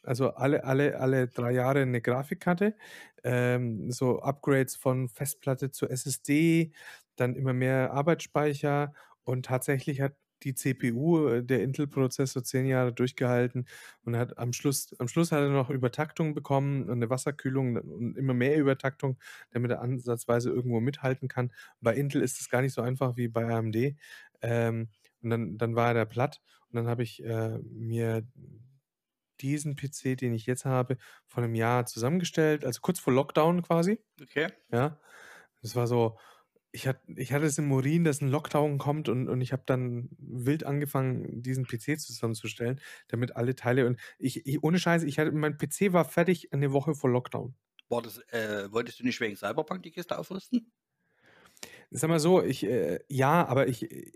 Also alle alle alle 3 Jahre eine Grafikkarte. Ähm, so Upgrades von Festplatte zu SSD, dann immer mehr Arbeitsspeicher und tatsächlich hat die CPU, äh, der Intel-Prozessor 10 Jahre durchgehalten und hat am Schluss am Schluss hat er noch Übertaktung bekommen und eine Wasserkühlung und immer mehr Übertaktung, damit er ansatzweise irgendwo mithalten kann. Bei Intel ist es gar nicht so einfach wie bei AMD. Ähm, und dann dann war er da platt und dann habe ich, äh, mir diesen PC, den ich jetzt habe, vor einem Jahr zusammengestellt, also kurz vor Lockdown quasi. Okay. Ja. Das war so ich hatte ich hatte es im Urin, dass ein Lockdown kommt und und ich habe dann wild angefangen, diesen PC zusammenzustellen, damit alle Teile und ich ich ohne Scheiß, ich hatte mein PC war fertig eine Woche vor Lockdown. War das äh, wolltest du nicht wegen Cyberpunk die Kiste aufrüsten? Sag mal so, ich äh, ja, aber ich äh,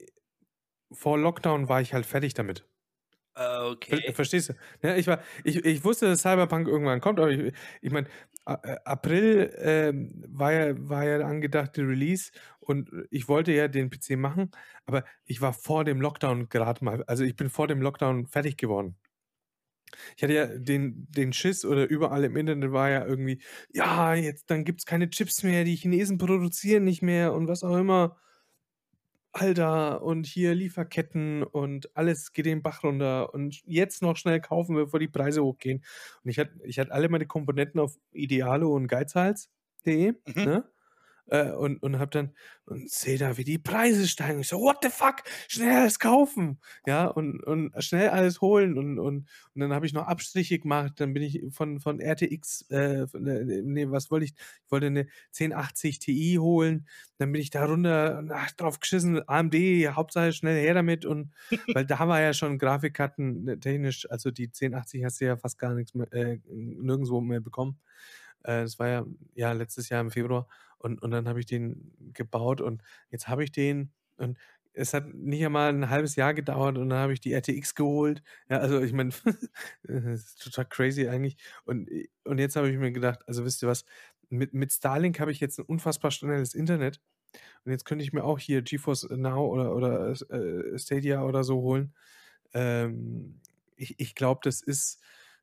vor Lockdown war ich halt fertig damit. Ver okay. verstehst du? Ja, ich war ich ich wusste, dass Cyberpunk irgendwann kommt, aber ich ich meine, Äh, April, ähm, war ja war ja angedachte Release und ich wollte ja den PC machen, aber ich war vor dem Lockdown gerade mal also, ich bin vor dem Lockdown fertig geworden. Ich hatte ja den den Schiss oder überall im Internet war ja irgendwie: „Ja, jetzt dann gibt's keine Chips mehr, die Chinesen produzieren nicht mehr“ und was auch immer. Alter, und hier Lieferketten und alles geht den Bach runter und jetzt noch schnell kaufen, bevor die Preise hochgehen. Und ich hatte ich hatte alle meine Komponenten auf Idealo und Geizhals.de, Mhm. ne? Äh, und und habe dann und sehe da, wie die Preise steigen. Ich so: „What the fuck? Schnell alles kaufen!“ Ja, und und schnell alles holen und und und dann habe ich noch Abstriche gemacht. Dann bin ich von von RTX, äh, von ne ne, was wollte ich? Ich wollte 'ne 1080 Ti holen. Dann bin ich da runter und ach, drauf geschissen, AMD, Hauptsache schnell her damit und weil da war ja schon Grafikkarten, ne, technisch also die 1080 hast du ja fast gar nix mehr äh, nirgendswo mehr bekommen. Äh, das war ja ja, letztes Jahr im Februar und und dann habe ich den gebaut und jetzt habe ich den und es hat nicht einmal 'n halbes Jahr gedauert und dann habe ich die RTX geholt. Ja, also ich meine, total crazy eigentlich. Und und jetzt habe ich mir gedacht: „Also wisst ihr was? Mit mit Starlink habe ich jetzt 'n unfassbar schnelles Internet und jetzt könnte ich mir auch hier GeForce Now oder oder, äh, Stadia oder so holen.“ Ähm, ich ich glaube, das ist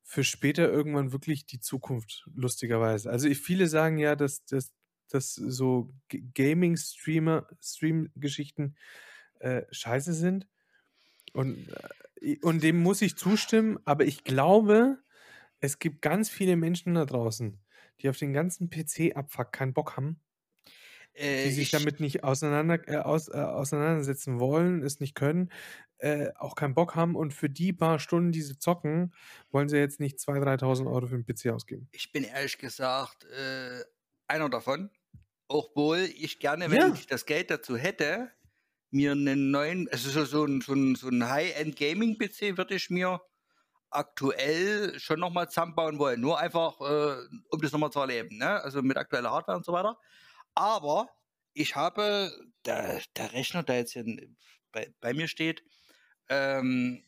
für später irgendwann wirklich die Zukunft, lustigerweise. Also, viele sagen ja, dass dass dass so Gaming-Streamer Stream-Geschichten, äh, scheiße sind und, äh, und dem muss ich zustimmen, aber ich glaube, es gibt ganz viele Menschen da draußen, die auf den ganzen PC-Abfuck keinen Bock haben Äh, die sich ich damit nicht auseinander äh, aus äh, auseinandersetzen wollen, es nicht können, äh, auch keinen Bock haben und für die paar Stunden, die sie zocken, wollen sie jetzt nicht 2.000, 3.000 € für 'n PC ausgeben. ich bin ehrlich gesagt, äh, einer davon. Auch wohl ich gerne, wenn Ja. ich das Geld dazu hätte, mir 'nen neuen also so so 'n so 'n so 'n High-End Gaming-PC würde ich mir aktuell schon noch mal zusammenbauen wollen. Nur einfach, äh, um das noch mal zu erleben, ne? Also mit aktueller Hardware und so weiter. Aber ich habe der der Rechner, der jetzt hier bei bei mir steht, ähm,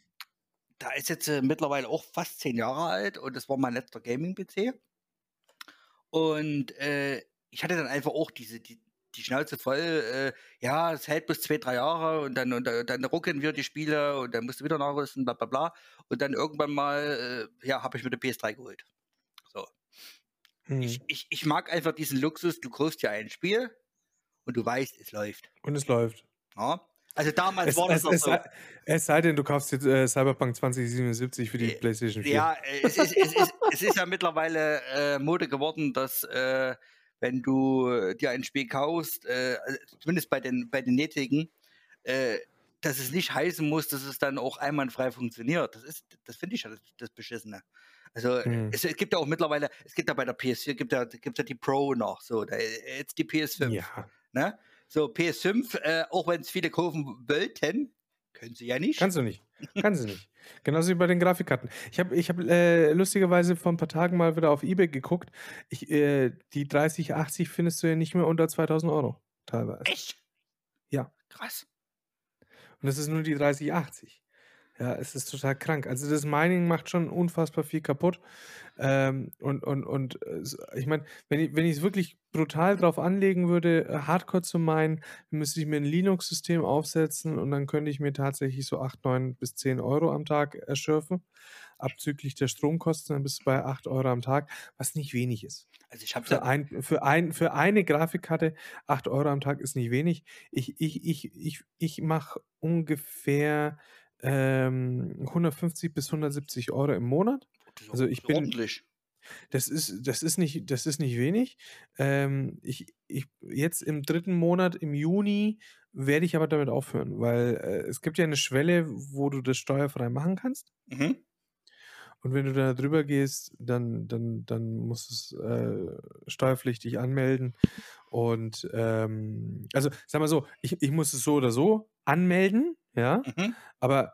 der ist jetzt, äh, mittlerweile auch fast 10 Jahre alt und das war mein letzter Gaming-PC. Und, äh, ich hatte dann einfach auch diese die die Schnauze voll, äh, ja, es hält bis 2, 3 Jahre und dann und da dann ruckeln wieder die Spiele und dann musst du wieder nachrüsten, bla bla bla. Und dann irgendwann mal, äh, ja, habe ich mir 'ne PS3 geholt. So. Ich Mhm. ich ich mag einfach diesen Luxus, du kaufst dir ein Spiel und du weißt, es läuft. Und es läuft. Ja. Also damals Es war das es noch es so. es sei denn, du kaufst jetzt, äh, Cyberpunk 2077 für die Äh, PlayStation 4. ja, äh, es ist es ist es ist ja mittlerweile, äh, Mode geworden, dass, äh, wenn du äh, dir ein Spiel kaufst, also zumindest bei den bei den jetzigen, äh, dass es nicht heißen muss, dass es dann auch einwandfrei funktioniert. Das ist das finde ich ja das das Beschissene. Also, Mhm. es es gibt ja auch mittlerweile es gibt ja bei der PS4 gibt ja gibt's ja die Pro noch so, da jetzt die PS5, Ja. ne? So, PS5, äh, auch wenn's viele kaufen wollten, können sie ja nicht. Kannst du nicht. Kannst du nicht. Genauso wie bei den Grafikkarten. Ich habe ich habe, äh, lustigerweise vor 'n paar Tagen mal wieder auf eBay geguckt. Ich äh, die 3080 findest du ja nicht mehr unter 2.000 € teilweise. Echt? Ja. Krass. Und das ist nur die 3080. Ja, es ist total krank. Also das Mining macht schon unfassbar viel kaputt. Ähm, und und, und ich meine, wenn ich wenn es wirklich brutal drauf anlegen würde, Hardcore zu meinen, müsste ich mir ein Linux-System aufsetzen und dann könnte ich mir tatsächlich so 8, 9 bis 10 Euro am Tag erschürfen. Abzüglich der Stromkosten, dann bist du bei 8 Euro am Tag, was nicht wenig ist. Also ich habe Für, ein, für, ein, für eine Grafikkarte 8 Euro am Tag ist nicht wenig. Ich, ich, ich, ich, ich mache ungefähr ähm, 150 bis 170 Euro im Monat. Also ich bin, ordentlich. das ist, das ist nicht, das ist nicht wenig. Ähm, ich, ich, jetzt im dritten Monat, im Juni, werde ich aber damit aufhören, weil äh, es gibt ja eine Schwelle, wo du das steuerfrei machen kannst. Mhm. Und wenn du da drüber gehst, dann, dann, dann musst du es äh, steuerpflichtig anmelden. Und ähm, also sag mal so, ich, ich muss es so oder so anmelden, ja, Mhm. aber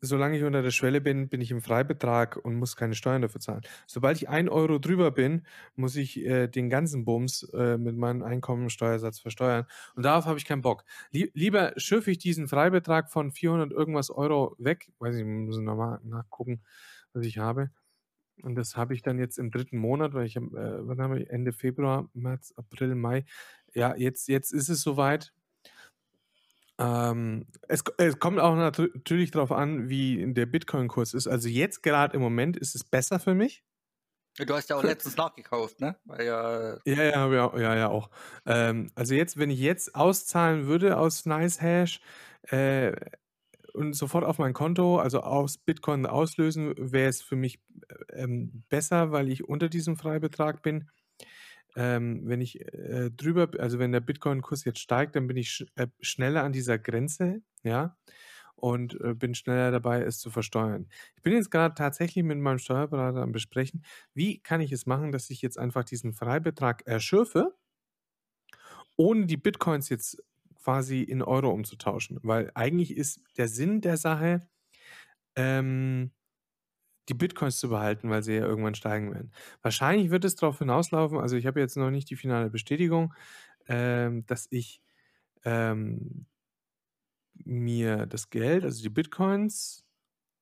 solange ich unter der Schwelle bin, bin ich im Freibetrag und muss keine Steuern dafür zahlen. Sobald ich ein Euro drüber bin, muss ich äh, den ganzen Bums äh, mit meinem Einkommensteuersatz versteuern. Und darauf habe ich keinen Bock. Lie lieber schürfe ich diesen Freibetrag von 400 irgendwas Euro weg. Weiß ich, muss nochmal nachgucken, was ich habe. Und das habe ich dann jetzt im dritten Monat, weil ich äh, wann haben wir Ende Februar, März, April, Mai. Ja, jetzt, jetzt ist es soweit. Ähm, es, es kommt auch natür- natürlich darauf an, wie der Bitcoin-Kurs ist. Also jetzt gerade im Moment ist es besser für mich. Du hast ja auch letztens nachgekauft, ne? Weil ja, Ja, ja, ja, ja auch. Ähm, also jetzt, wenn ich jetzt auszahlen würde aus NiceHash äh, und sofort auf mein Konto, also aus Bitcoin auslösen, wäre es für mich äh, ähm, besser, weil ich unter diesem Freibetrag bin. Ähm, wenn ich äh, drüber, also wenn der Bitcoin-Kurs jetzt steigt, dann bin ich sch äh, schneller an dieser Grenze, ja, und äh, bin schneller dabei, es zu versteuern. Ich bin jetzt gerade tatsächlich mit meinem Steuerberater am Besprechen, wie kann ich es machen, dass ich jetzt einfach diesen Freibetrag erschürfe, ohne die Bitcoins jetzt quasi in Euro umzutauschen. Weil eigentlich ist der Sinn der Sache, ähm, die Bitcoins zu behalten, weil sie ja irgendwann steigen werden. Wahrscheinlich wird es darauf hinauslaufen, also ich habe jetzt noch nicht die finale Bestätigung, ähm, dass ich ähm, mir das Geld, also die Bitcoins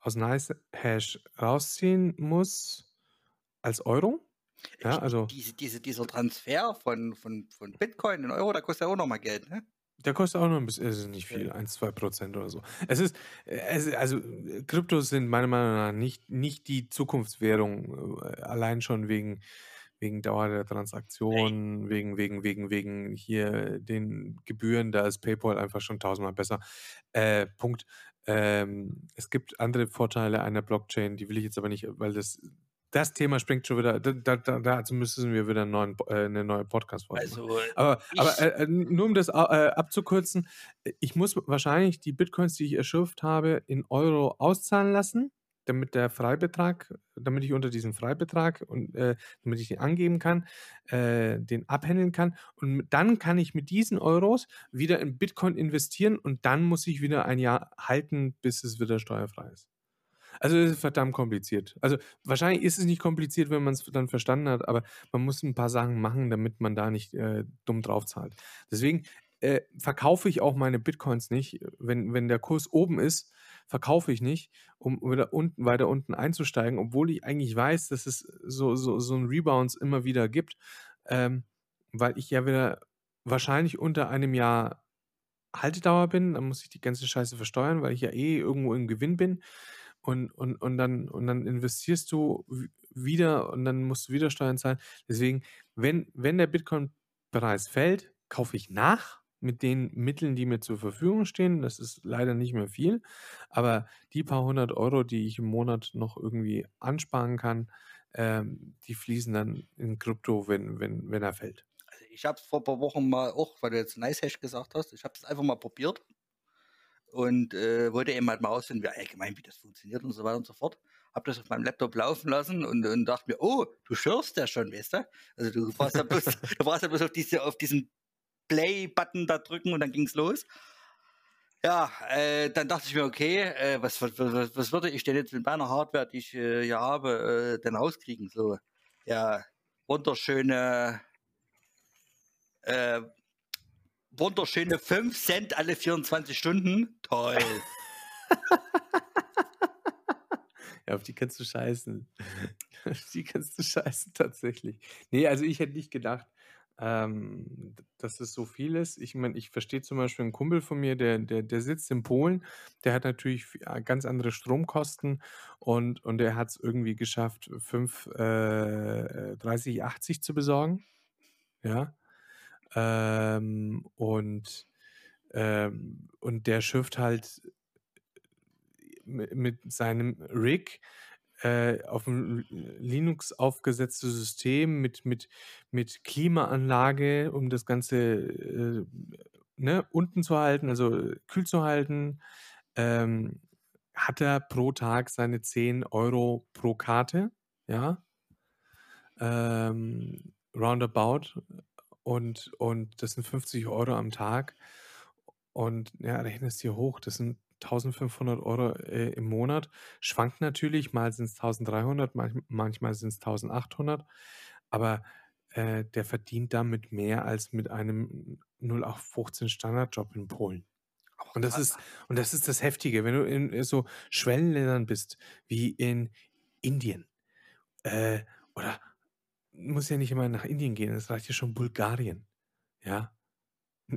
aus NiceHash rausziehen muss als Euro. Ja, also diese, diese, dieser Transfer von, von, von Bitcoin in Euro, da kostet ja auch nochmal Geld, ne? Der kostet auch noch ein bisschen, es ist nicht viel, 1, 2 Prozent oder so. Es ist, es, also Kryptos sind meiner Meinung nach nicht, nicht die Zukunftswährung, äh, allein schon wegen, wegen Dauer der Transaktion, wegen, wegen, wegen, wegen hier den Gebühren, da ist PayPal einfach schon tausendmal besser. Äh, Punkt. Ähm, es gibt andere Vorteile einer Blockchain, die will ich jetzt aber nicht, weil das, das Thema springt schon wieder, da, da, da, dazu müssen wir wieder einen neuen, äh, eine neue Podcast-Folge. Also, Aber, aber äh, nur um das äh, abzukürzen, ich muss wahrscheinlich die Bitcoins, die ich erschürft habe, in Euro auszahlen lassen, damit der Freibetrag, damit ich unter diesem Freibetrag und äh, damit ich den angeben kann, äh, den abhändeln kann. Und dann kann ich mit diesen Euros wieder in Bitcoin investieren und dann muss ich wieder ein Jahr halten, bis es wieder steuerfrei ist. Also es ist verdammt kompliziert. Also wahrscheinlich ist es nicht kompliziert, wenn man es dann verstanden hat, aber man muss ein paar Sachen machen, damit man da nicht äh, dumm drauf zahlt. Deswegen äh, verkaufe ich auch meine Bitcoins nicht. Wenn, wenn der Kurs oben ist, verkaufe ich nicht, um wieder unten, weiter unten einzusteigen, obwohl ich eigentlich weiß, dass es so, so, so ein Rebounds immer wieder gibt, ähm, weil ich ja wieder wahrscheinlich unter einem Jahr Haltedauer bin, dann muss ich die ganze Scheiße versteuern, weil ich ja eh irgendwo im Gewinn bin. Und, und, und, dann, und dann investierst du wieder und dann musst du wieder Steuern zahlen. Deswegen, wenn, wenn der Bitcoin-Preis fällt, kaufe ich nach mit den Mitteln, die mir zur Verfügung stehen. Das ist leider nicht mehr viel. Aber die paar hundert Euro, die ich im Monat noch irgendwie ansparen kann, ähm, die fließen dann in Krypto, wenn, wenn, wenn er fällt. also ich habe es vor ein paar Wochen mal auch, weil du jetzt NiceHash gesagt hast, ich habe das einfach mal probiert und äh, wollte eben halt mal ausfinden, wie allgemein, wie das funktioniert und so weiter und so fort. Habe das auf meinem Laptop laufen lassen und, und dachte mir, oh, du schürfst ja schon, weißt du? Also du brauchst ja bloß, du brauchst ja bloß auf, diese, auf diesen Play-Button da drücken und dann ging's los. Ja, äh, dann dachte ich mir, okay, äh, was, was, was, was würde ich denn jetzt mit meiner Hardware, die ich äh, hier habe, äh, denn rauskriegen? So, ja, wunderschöne, äh, wunderschöne 5 Cent alle 24 Stunden. Toll. Ja, auf die kannst du scheißen. Auf die kannst du scheißen, tatsächlich. Ne, also ich hätte nicht gedacht, ähm, dass es so viel ist. Ich meine, ich verstehe zum Beispiel einen Kumpel von mir, der der der sitzt in Polen, der hat natürlich äh, ganz andere Stromkosten und und der hat's irgendwie geschafft, 5, äh, 3080 zu besorgen, ja? Ähm, und ähm, und der schifft halt mi mit seinem Rig, äh, auf'm L Linux aufgesetztes System mit mit mit Klimaanlage, um das Ganze, äh, ne, unten zu halten, also kühl zu halten, ähm, hat er pro Tag seine 10 Euro pro Karte, ja? Ähm, roundabout und und das sind 50 Euro am Tag. Und ja, rechne es dir hoch, das sind 1.500 Euro äh, im Monat. Schwankt natürlich, mal sind's 1.300, manch manchmal sind's 1.800, aber, äh, der verdient damit mehr als mit einem 08/15 Standardjob in Polen. Und das ist und das ist das Heftige, wenn du in, so Schwellenländern bist wie in Indien, äh, oder muss ja nicht immer nach Indien gehen, es reicht ja schon Bulgarien, ja?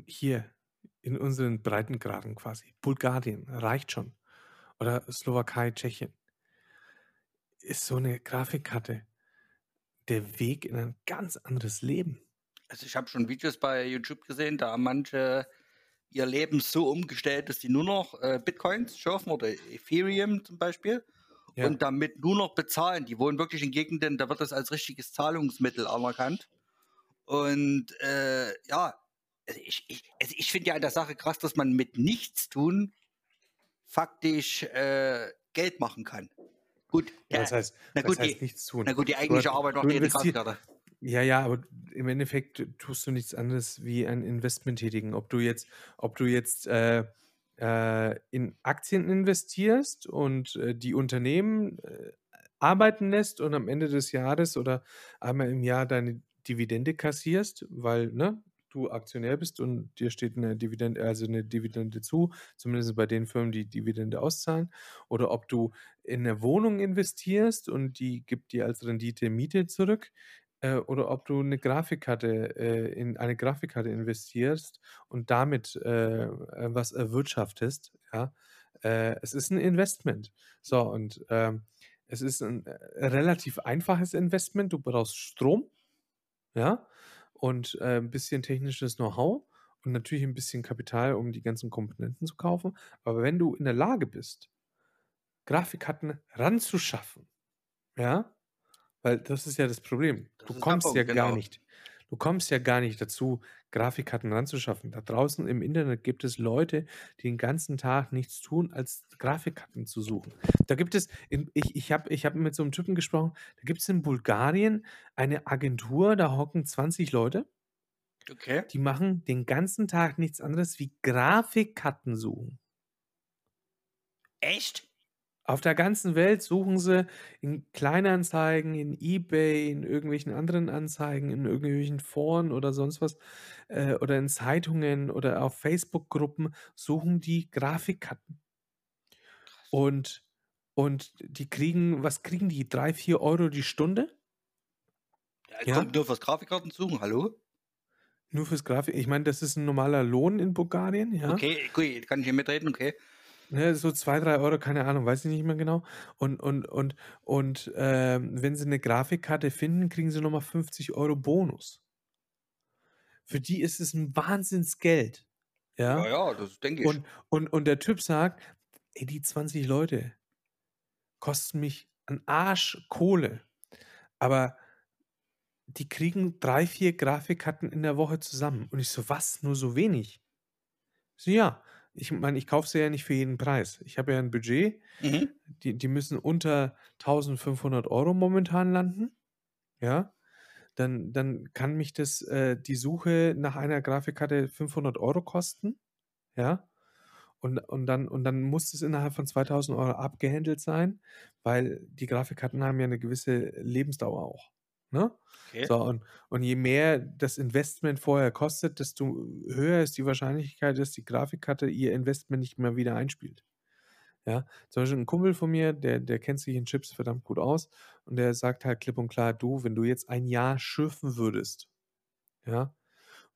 Hier in unseren Breitengraden quasi. Bulgarien reicht schon. Oder Slowakei, Tschechien. Ist so 'ne Grafikkarte der Weg in ein ganz anderes Leben. Also, ich habe schon Videos bei YouTube gesehen, da haben manche ihr Leben so umgestellt, dass die nur noch, äh, Bitcoins schürfen oder Ethereum zum Beispiel Ja. und damit nur noch bezahlen. Die wohnen wirklich in Gegenden, da wird das als richtiges Zahlungsmittel anerkannt. Und, äh, ja, also ich ich also ich finde ja an der Sache krass, dass man mit Nichtstun faktisch, äh, Geld machen kann. Gut, Ja, was heißt na gut, heißt die nichts tun? na gut, die eigentliche Arbeit macht investier Grafikkarte. ja, ja, aber im Endeffekt tust du nichts anderes wie ein Investment tätigen. Ob du jetzt ob du jetzt, äh, äh, in Aktien investierst und, äh, die Unternehmen, äh, arbeiten lässt und am Ende des Jahres oder einmal im Jahr deine Dividende kassierst, weil, ne, du Aktionär bist und dir steht 'ne Dividende also 'ne Dividende zu, zumindest bei den Firmen, die Dividende auszahlen. Oder ob du in 'ne Wohnung investierst und die gibt dir als Rendite Miete zurück, äh, oder ob du 'ne Grafikkarte äh, in eine Grafikkarte investierst und damit, äh, äh, was erwirtschaftest, ja? Äh, es ist 'n Investment. So und, ähm, es ist 'n, äh, relativ einfaches Investment. Du brauchst Strom, ja, und, äh, 'n bisschen technisches Know-how und natürlich 'n bisschen Kapital, um die ganzen Komponenten zu kaufen. Aber wenn du in der Lage bist, Grafikkarten ranzuschaffen, ja? Weil das ist ja das Problem. Das Du kommst ja Punkt, gar genau. nicht du kommst ja gar nicht dazu, Grafikkarten ranzuschaffen. Da draußen im Internet gibt es Leute, die den ganzen Tag nichts tun, als Grafikkarten zu suchen. Da gibt es ich ich habe ich habe mit so 'nem Typen gesprochen, da gibt's in Bulgarien eine Agentur, da hocken 20 Leute Okay. die machen den ganzen Tag nichts anderes wie Grafikkarten suchen. Echt? Auf der ganzen Welt suchen sie in Kleinanzeigen, in eBay, in irgendwelchen anderen Anzeigen, in irgendwelchen Foren oder sonst was, äh, oder in Zeitungen oder auf Facebook-Gruppen suchen die Grafikkarten. Und und die kriegen was kriegen die? 3, 4 Euro die Stunde? Ja, Ja? nur fürs Grafikkarten suchen, hallo? Nur fürs Grafik ich meine, das ist 'n normaler Lohn in Bulgarien, ja? Okay, gut, kann ich hier mitreden, okay. Ne, so 2, 3 Euro, keine Ahnung, weiß ich nicht mehr genau. Und und und und, ähm, wenn sie 'ne Grafikkarte finden, kriegen sie noch mal 50 Euro Bonus. Für die ist es 'n Wahnsinnsgeld, Ja, ja? ja, das denke ich. Und und und der Typ sagt: „Ey, die 20 Leute kosten mich 'n Arsch Kohle, aber die kriegen 3, 4 Grafikkarten in der Woche zusammen.“ Und ich so: „Was, nur so wenig?“ So: „Ja, ich meine, ich kaufe sie ja nicht für jeden Preis. Ich habe ja 'n Budget, Mhm. die die müssen unter 1.500 Euro momentan landen, ja? Dann dann kann mich das äh, die Suche nach einer Grafikkarte 500 Euro kosten, ja? Und und dann und dann muss das innerhalb von 2.000 Euro abgehandelt sein, weil die Grafikkarten haben ja 'ne gewisse Lebensdauer auch, ne? Okay. So, und und je mehr das Investment vorher kostet, desto höher ist die Wahrscheinlichkeit, dass die Grafikkarte ihr Investment nicht mehr wieder einspielt. Ja, zum Beispiel 'n Kumpel von mir, der der kennt sich in Chips verdammt gut aus und der sagt halt klipp und klar: „Du, wenn du jetzt ein Jahr schürfen würdest, ja,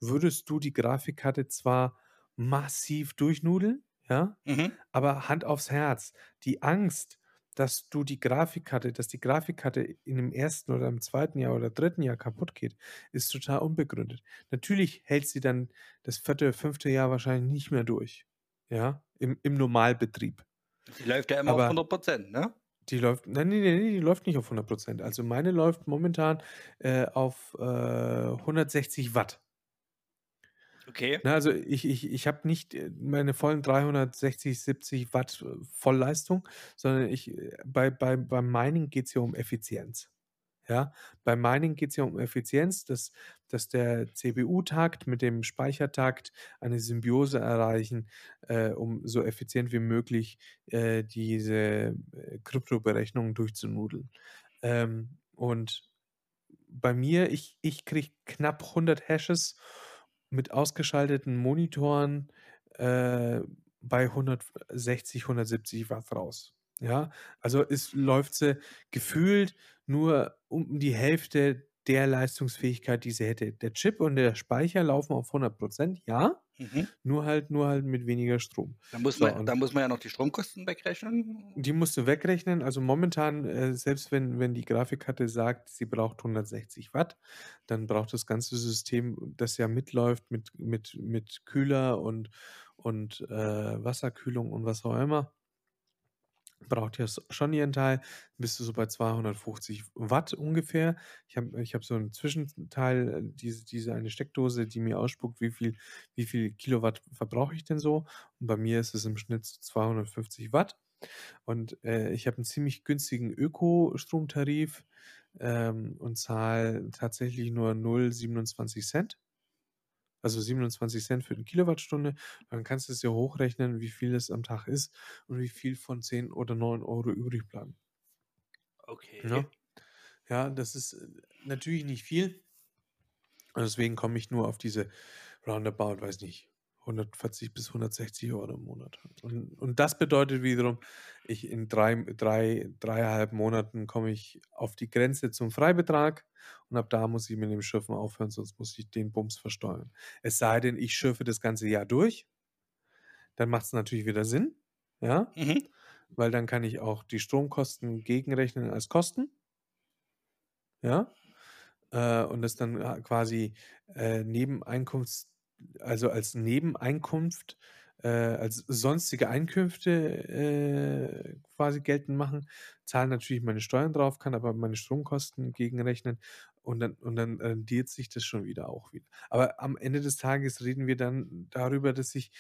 würdest du die Grafikkarte zwar massiv durchnudeln, ja, Mhm. aber Hand aufs Herz, die Angst, dass du die Grafikkarte dass die Grafikkarte in dem 1. oder im 2. Jahr oder 3. Jahr kaputtgeht, ist total unbegründet. Natürlich hält sie dann das 4., 5. Jahr wahrscheinlich nicht mehr durch, ja, im im Normalbetrieb. Die läuft ja immer auf Aber 100 %, ne? die läuft ne, ne, ne, die läuft nicht auf 100 %. Also, meine läuft momentan, äh, auf, äh, 160 Watt. Okay. Ne, also ich ich ich habe nicht, äh, meine vollen 360, 70 Watt äh, Vollleistung, sondern ich äh, bei bei beim Mining geht's ja um Effizienz, ja? Beim Mining geht's ja um Effizienz, dass dass der CPU-Takt mit dem Speichertakt eine Symbiose erreichen, äh, um so effizient wie möglich, äh, diese, Kryptoberechnungen durchzunudeln. Ähm, und bei mir ich ich kriege knapp 100 Hashes mit ausgeschalteten Monitoren, äh, bei 160, 170 Watt raus, ja? Also, es läuft sie gefühlt nur um die Hälfte der Leistungsfähigkeit, die sie hätte. Der Chip und der Speicher laufen auf 100% ja, Mhm. nur halt nur halt mit weniger Strom. Da muss So man da und muss man ja noch die Stromkosten wegrechnen. Die musst du wegrechnen. Also, momentan, äh, selbst wenn wenn die Grafikkarte sagt, sie braucht 160 Watt, dann braucht das ganze System, das ja mitläuft mit mit mit Kühler und und, äh, Wasserkühlung und was auch immer braucht ja schon ihren Teil, bist du so bei 250 Watt ungefähr. Ich habe ich habe so 'n Zwischenteil, äh, diese diese eine Steckdose, die mir ausspuckt, wie viel wie viel Kilowatt verbrauche ich denn so? Und bei mir ist es im Schnitt so 250 Watt. Und, äh, ich habe 'n ziemlich günstigen Ökostromtarif, ähm, und zahle tatsächlich nur 0,27 Also, 27 für die Kilowattstunde. Dann kannst du es ja hochrechnen, wie viel es am Tag ist und wie viel von 10 oder 9 € übrig bleiben. Okay. Ne? Ja, das ist, äh, natürlich nicht viel. Und deswegen komme ich nur auf diese roundabout, weiß nicht, 140 bis 160 € im Monat. Und und das bedeutet wiederum, ich in 3 3 3,5 Monaten komme ich auf die Grenze zum Freibetrag und ab da muss ich mit dem Schürfen aufhören, sonst muss ich den Bums versteuern. Es sei denn, ich schürfe das ganze Jahr durch dann macht's natürlich wieder Sinn, ja? Mhm. Weil dann kann ich auch die Stromkosten gegenrechnen als Kosten. Ja? Äh, und das dann, ah, quasi, äh, Nebeneinkunfts also, als Nebeneinkunft, äh, als sonstige Einkünfte, äh, quasi geltend machen, zahle natürlich meine Steuern drauf, kann aber meine Stromkosten gegenrechnen und dann und dann rentiert sich das schon wieder auch wieder. Aber am Ende des Tages reden wir dann darüber, dass ich,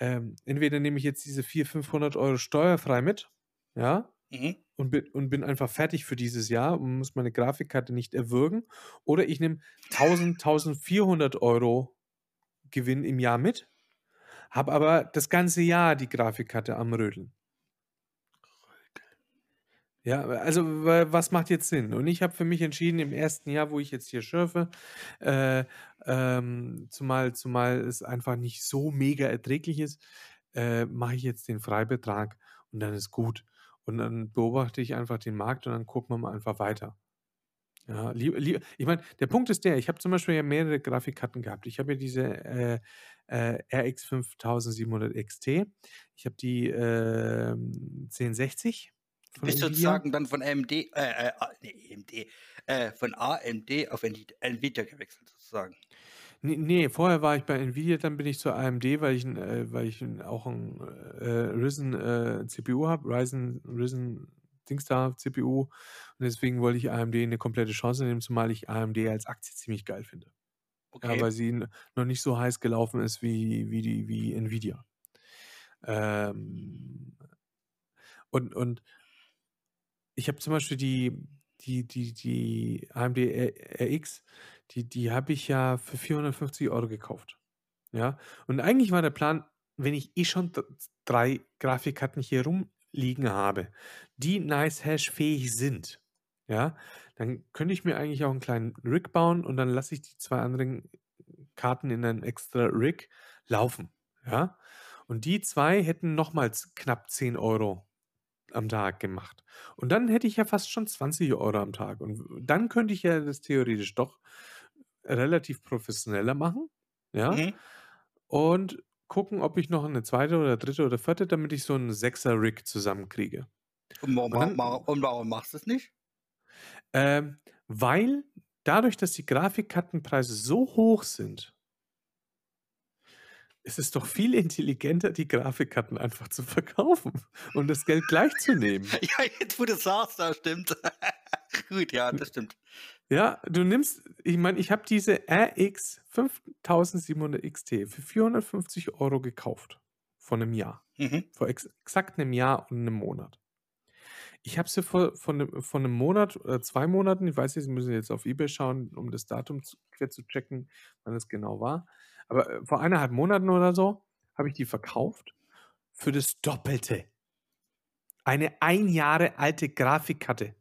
ähm entweder nehme ich jetzt diese 400, 500 € steuerfrei mit, ja, Mhm. und bin und bin einfach fertig für dieses Jahr und muss meine Grafikkarte nicht erwürgen, oder ich nehme 1.000, 1.400 € Gewinn im Jahr mit, habe aber das ganze Jahr die Grafikkarte am Rödeln. Ja, also, wa was macht jetzt Sinn? Und ich habe für mich entschieden, im 1. Jahr, wo ich jetzt hier schürfe, äh, ähm, zumal zumal es einfach nicht so mega erträglich ist, äh, mache ich jetzt den Freibetrag und dann ist gut. Und dann beobachte ich einfach den Markt und dann gucken wir mal einfach weiter. Ja, lie lie ich meine, der Punkt ist der, ich habe zum Beispiel ja mehrere Grafikkarten gehabt. Ich habe ja diese, äh, äh, RX 5700 XT. Ich habe die, ähm, 1060 Du von bist sozusagen dann von AMD äh, äh, A ne, AMD, äh, von AMD auf Nvid Nvidia gewechselt sozusagen. Ne, ne, vorher war ich bei Nvidia, dann bin ich zur AMD, weil ich äh, weil ich auch 'n, äh, Ryzen, äh, CPU habe, Ryzen Ryzen Dings da, CPU. Und deswegen wollte ich AMD 'ne komplette Chance nehmen, zumal ich AMD als Aktie ziemlich geil finde. Ja, Okay. weil sie noch nicht so heiß gelaufen ist wie wie die wie Nvidia. Ähm, und und ich habe zum Beispiel die die die die AMD RX, die die habe ich ja für 450 € gekauft, ja? Und eigentlich war der Plan, wenn ich eh schon d 3 Grafikkarten hier rumliegen habe, die nice-hash-fähig sind, ja, dann könnte ich mir eigentlich auch 'n kleinen Rig bauen und dann lasse ich die 2 anderen Karten in einem extra Rig laufen, ja? Und die 2 hätten nochmals knapp 10 € am Tag gemacht. Und dann hätte ich ja fast schon 20 Euro am Tag. Und dann könnte ich ja das theoretisch doch relativ professioneller machen. Ja. Mhm. Und gucken, ob ich noch eine zweite oder dritte oder vierte, damit ich so einen Sechser-Rig zusammenkriege. Und warum, Und dann- und warum machst du es nicht? Ähm, weil dadurch, dass die Grafikkartenpreise so hoch sind, ist es doch viel intelligenter, die Grafikkarten einfach zu verkaufen und das Geld gleich zu nehmen. Ja, jetzt wo du sagst, das stimmt. Gut, ja, das stimmt. Ja, du nimmst, ich meine, ich habe diese RX 5700 XT für 450 Euro gekauft. Vor einem Jahr. Mhm. Vor ex exakt einem Jahr und einem Monat. Ich habe sie vor, vor, einem, vor einem Monat oder zwei Monaten, ich weiß nicht, Sie müssen jetzt auf Ebay schauen, um das Datum zu, quer zu checken, wann es genau war. Aber äh, vor eineinhalb Monaten oder so habe ich die verkauft für das Doppelte. Eine ein Jahre alte Grafikkarte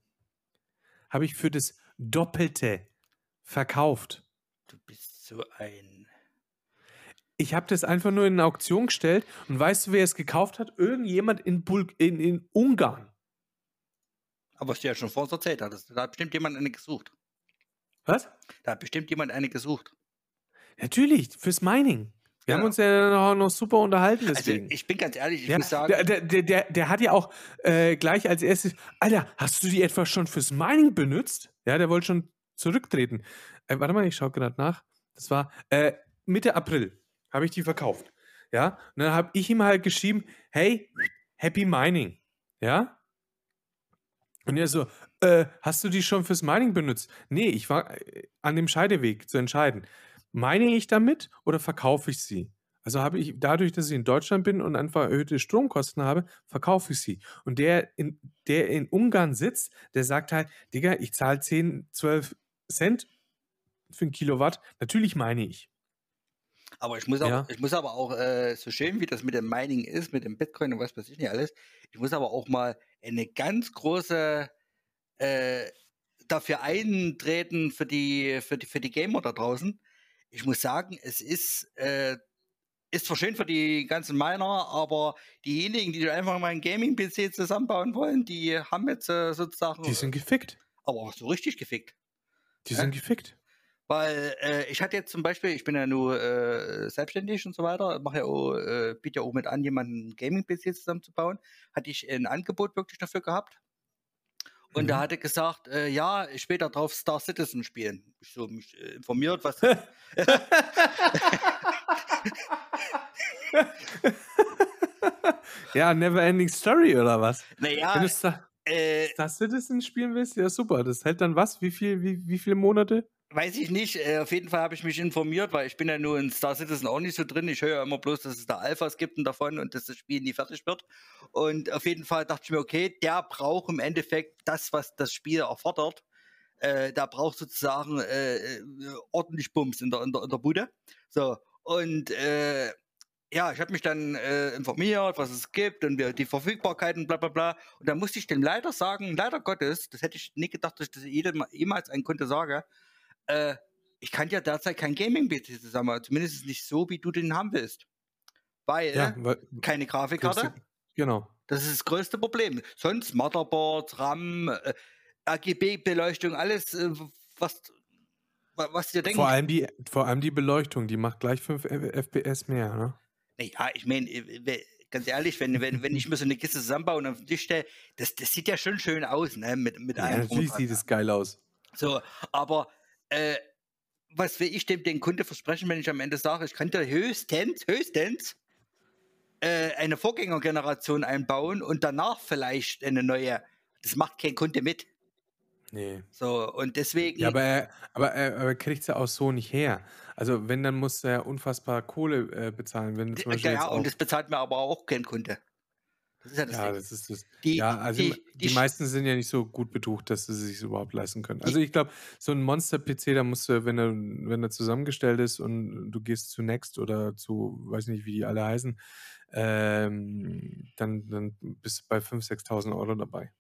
habe ich für das Doppelte verkauft. Du bist so ein. Ich habe das einfach nur in eine Auktion gestellt und weißt du, wer es gekauft hat? Irgendjemand in, Bul in, in Ungarn. Aber was du ja schon vorhin erzählt hattest, da hat bestimmt jemand eine gesucht. Was? Da hat bestimmt jemand eine gesucht. Natürlich, fürs Mining. Wir Ja. haben uns ja noch, noch super unterhalten Also deswegen. ich bin ganz ehrlich, ich ja, muss sagen, der, der, der, der, der hat ja auch äh, gleich als erstes, Alter, hast du die etwa schon fürs Mining benutzt? Ja, der wollte schon zurücktreten. Äh, warte mal, ich schaue gerade nach. Das war äh, Mitte April, habe ich die verkauft. Ja, und dann habe ich ihm halt geschrieben, hey, Happy Mining. Ja, und er so, äh, hast du die schon fürs Mining benutzt? Nee, ich war äh, an dem Scheideweg zu entscheiden. Meine ich damit oder verkaufe ich sie? Also habe ich, dadurch, dass ich in Deutschland bin und einfach erhöhte Stromkosten habe, verkaufe ich sie. Und der in, der in Ungarn sitzt, der sagt halt, Digga, ich zahle 10, 12 Cent für ein Kilowatt. Natürlich meine ich. aber ich muss aber, Ja. ich muss aber auch, äh, so schön wie das mit dem Mining ist, mit dem Bitcoin und was weiß ich nicht alles, ich muss aber auch mal eine ganz große äh, dafür eintreten für die, für die, für die Gamer da draußen. Ich muss sagen, es ist, äh, ist zwar schön für die ganzen Miner, aber diejenigen, die einfach mal einen Gaming-PC zusammenbauen wollen, die haben jetzt äh, sozusagen, Die sind gefickt. aber auch so richtig gefickt. Die sind gefickt. Weil äh, ich hatte jetzt zum Beispiel, ich bin ja nur äh, selbstständig und so weiter, mache ja auch, äh, biete ja auch mit an, jemanden Gaming-PC zusammenzubauen. Hatte ich ein Angebot wirklich dafür gehabt. Und da Mhm. hat er gesagt, äh, ja, später drauf Star Citizen spielen. Ich so mich äh, informiert, was. ja, Never Ending Story oder was? Wenn naja, du Star, äh, Star Citizen spielen willst, ja super. Das hält dann was? Wie viel, wie, wie viele Monate? Weiß ich nicht. Äh, auf jeden Fall habe ich mich informiert, weil ich bin ja nur in Star Citizen auch nicht so drin. Ich höre ja immer bloß, dass es da Alphas gibt und davon und dass das Spiel nie fertig wird. Und auf jeden Fall dachte ich mir, okay, der braucht im Endeffekt das, was das Spiel erfordert. Äh, der braucht sozusagen äh, äh, ordentlich Bums in der, in der, in der Bude. So, und äh, ja, ich habe mich dann äh, informiert, was es gibt und wie, die Verfügbarkeiten, bla bla bla. Und da musste ich dem leider sagen, leider Gottes, das hätte ich nie gedacht, dass ich das jedem, jemals einen Kunde sage, äh, ich kann ja derzeit kein Gaming-PC zusammen, zumindest nicht so, wie du den haben willst. Weil Ja, weil, keine Grafikkarte, genau. das ist das größte Problem. Sonst Motherboard, RAM, äh, RGB-Beleuchtung, alles, äh, was, wa- was dir denken. Vor allem, die, vor allem die Beleuchtung, die macht gleich 5 FPS mehr, ne? Ja, ich meine, ganz ehrlich, wenn, wenn, wenn ich mir so eine Kiste zusammenbaue und auf den Tisch stelle, das, das sieht ja schon schön aus, ne? Mit, mit Ja, und natürlich sieht es geil aus. So, aber äh, was will ich dem den Kunde versprechen, wenn ich am Ende sage, ich könnte höchstens, höchstens äh, eine Vorgängergeneration einbauen und danach vielleicht eine neue. Das macht kein Kunde mit. Nee. So, und deswegen. Ja, aber er, aber er, aber er kriegt es ja auch so nicht her. Also wenn, dann muss er unfassbar Kohle äh, bezahlen. Wenn zum ja, Beispiel ja, jetzt und das bezahlt mir aber auch kein Kunde. Das ist ja das ja, Ding. das ist das. Die, Ja, also die, die, die, meisten sind ja nicht so gut betucht, dass sie sich überhaupt leisten können. Also ich glaube, so ein Monster-PC, da musst du, wenn er, wenn er zusammengestellt ist und du gehst zu Next oder zu, weiß nicht, wie die alle heißen, ähm, dann, dann bist du bei 5.000, 6.000 Euro dabei.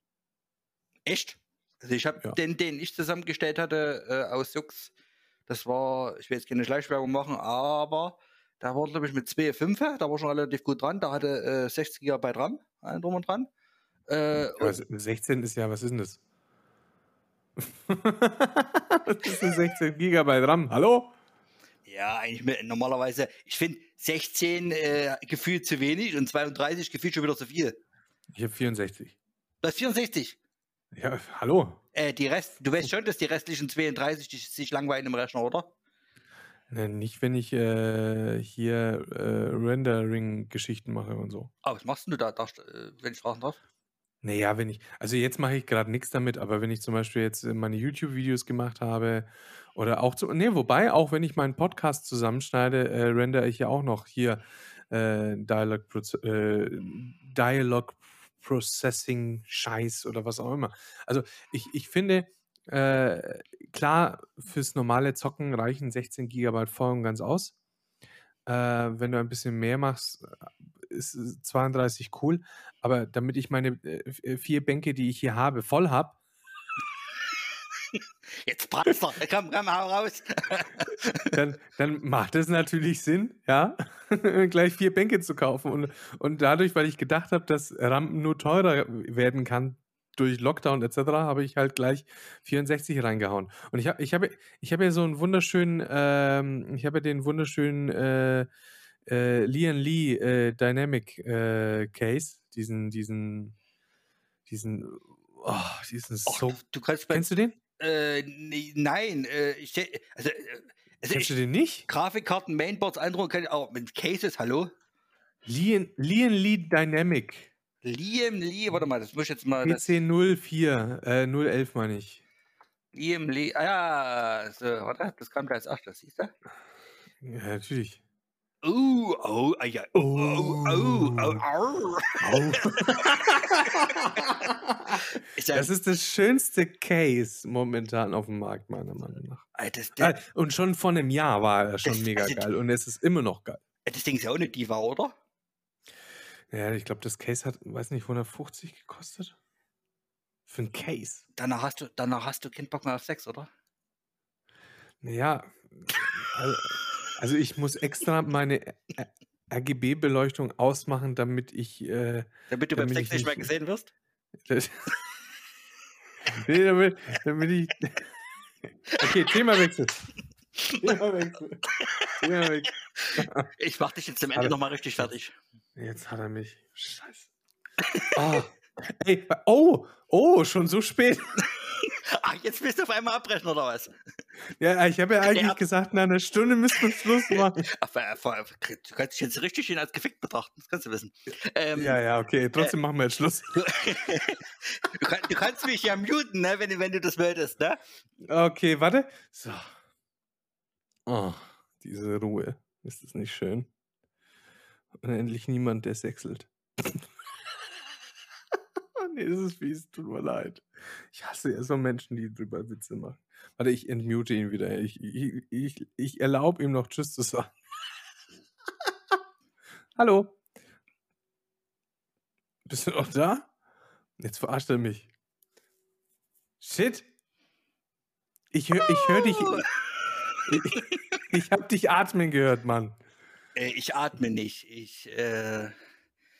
Echt? Also ich habe Ja. den, den ich zusammengestellt hatte äh, aus Jux, das war, ich will jetzt keine Schleichwerbung machen, aber da war, glaube ich, mit 2.5, da war schon relativ gut dran. Da hatte äh, 60 GB RAM, allen drum und dran. Äh, und, 16 ist ja, was ist denn das? Was ist denn 16 Gigabyte RAM? Hallo? ja, eigentlich mit, normalerweise, ich finde 16 äh, gefühlt zu wenig und 32 gefühlt schon wieder zu viel. Ich habe 64. Du hast 64. Ja, hallo? Äh, die Rest, du weißt schon, dass die restlichen 32 die sich langweilen im Rechner, oder? Ne, nicht, wenn ich äh, hier äh, Rendering-Geschichten mache und so. Aber was machst denn du da, darfst, äh, wenn ich fragen darf? Naja, wenn ich, also jetzt mache ich gerade nichts damit, aber wenn ich zum Beispiel jetzt äh, meine YouTube-Videos gemacht habe oder auch zu, nee, wobei, auch wenn ich meinen Podcast zusammenschneide, äh, rendere ich ja auch noch hier äh, Dialog, äh, Dialog Processing Scheiß oder was auch immer. Also ich, ich finde, äh, klar, fürs normale Zocken reichen 16 Gigabyte voll und ganz aus. Äh, wenn du ein bisschen mehr machst, äh, ist äh, 32 cool. Aber damit ich meine äh, äh, vier Bänke, die ich hier habe, voll habe, Jetzt brat's doch. Komm, komm, hau raus. dann, dann macht es natürlich Sinn, ja, gleich vier Bänke zu kaufen. Und, und dadurch, weil ich gedacht habe, dass RAM nur teurer werden kann durch Lockdown etc., habe ich halt gleich 64 reingehauen. Und ich habe ich hab, ich hab ja so einen wunderschönen, ähm, ich habe ja den wunderschönen äh, äh, Lian Lee äh, Dynamic äh, Case, diesen, diesen, diesen, oh, diesen Och, so. du, du kannst. Kennst du den? Äh, nee, nein, äh, ich, also, äh, also Kennst du ich, den nicht? Grafikkarten, Mainboards, ich auch mit Cases, hallo? Lian, Lian Lee Dynamic. Liam Lee, warte mal, das muss ich jetzt mal. Das, PC 04, äh, 011 meine ich. Liam Lee, ah ja, so, warte, das kam da als erstes, siehst du? Ja, natürlich. Uh, oh, ah, ja, oh, oh, oh, oh, oh. Ist ja, Das ist das schönste Case momentan auf dem Markt, meiner Meinung nach. äh, das, Ah, das, Und schon vor einem Jahr war er schon Das- mega also- geil und es ist immer noch geil. das Ding ist ja auch eine Diva, oder? Ja, ich glaube, das Case hat, weiß nicht, 150 gekostet. Für ein Case. Danach hast du, danach hast du keinen Bock mehr auf Sex, oder? Naja, also, also ich muss extra meine RGB-Beleuchtung ausmachen, damit ich. Äh, Damit du beim Damit Sex ich nicht mehr gesehen wirst? nee, damit, damit ich. Okay, Themawechsel. Themawechsel. Themawechsel. Ich mach dich jetzt am Ende nochmal richtig fertig. Jetzt hat er mich. Scheiße. Oh, ey, oh, oh, schon so spät. Ach, jetzt willst du auf einmal abbrechen, oder was? Ja, ich habe ja eigentlich Ja. gesagt, nach einer Stunde müssen wir Schluss machen. Du kannst dich jetzt richtig schön als gefickt betrachten, das kannst du wissen. Ähm, Ja, ja, okay, trotzdem machen wir jetzt Schluss. Du, du, kann, du kannst mich ja muten, ne, wenn, du- wenn du das möchtest, ne? Okay, warte. So. Oh, diese Ruhe. Ist das nicht schön? Und endlich niemand, der sechselt. oh, nee, das ist fies, tut mir leid. Ich hasse ja so Menschen, die drüber Witze machen. Warte, ich entmute ihn wieder. Ich, ich, ich, ich erlaube ihm noch Tschüss zu sagen. Hallo. Bist du noch da? Jetzt verarscht er mich. Shit. Ich höre ich hör dich. Ich, ich habe dich atmen gehört, Mann. Äh, ich atme nicht. Ich, äh,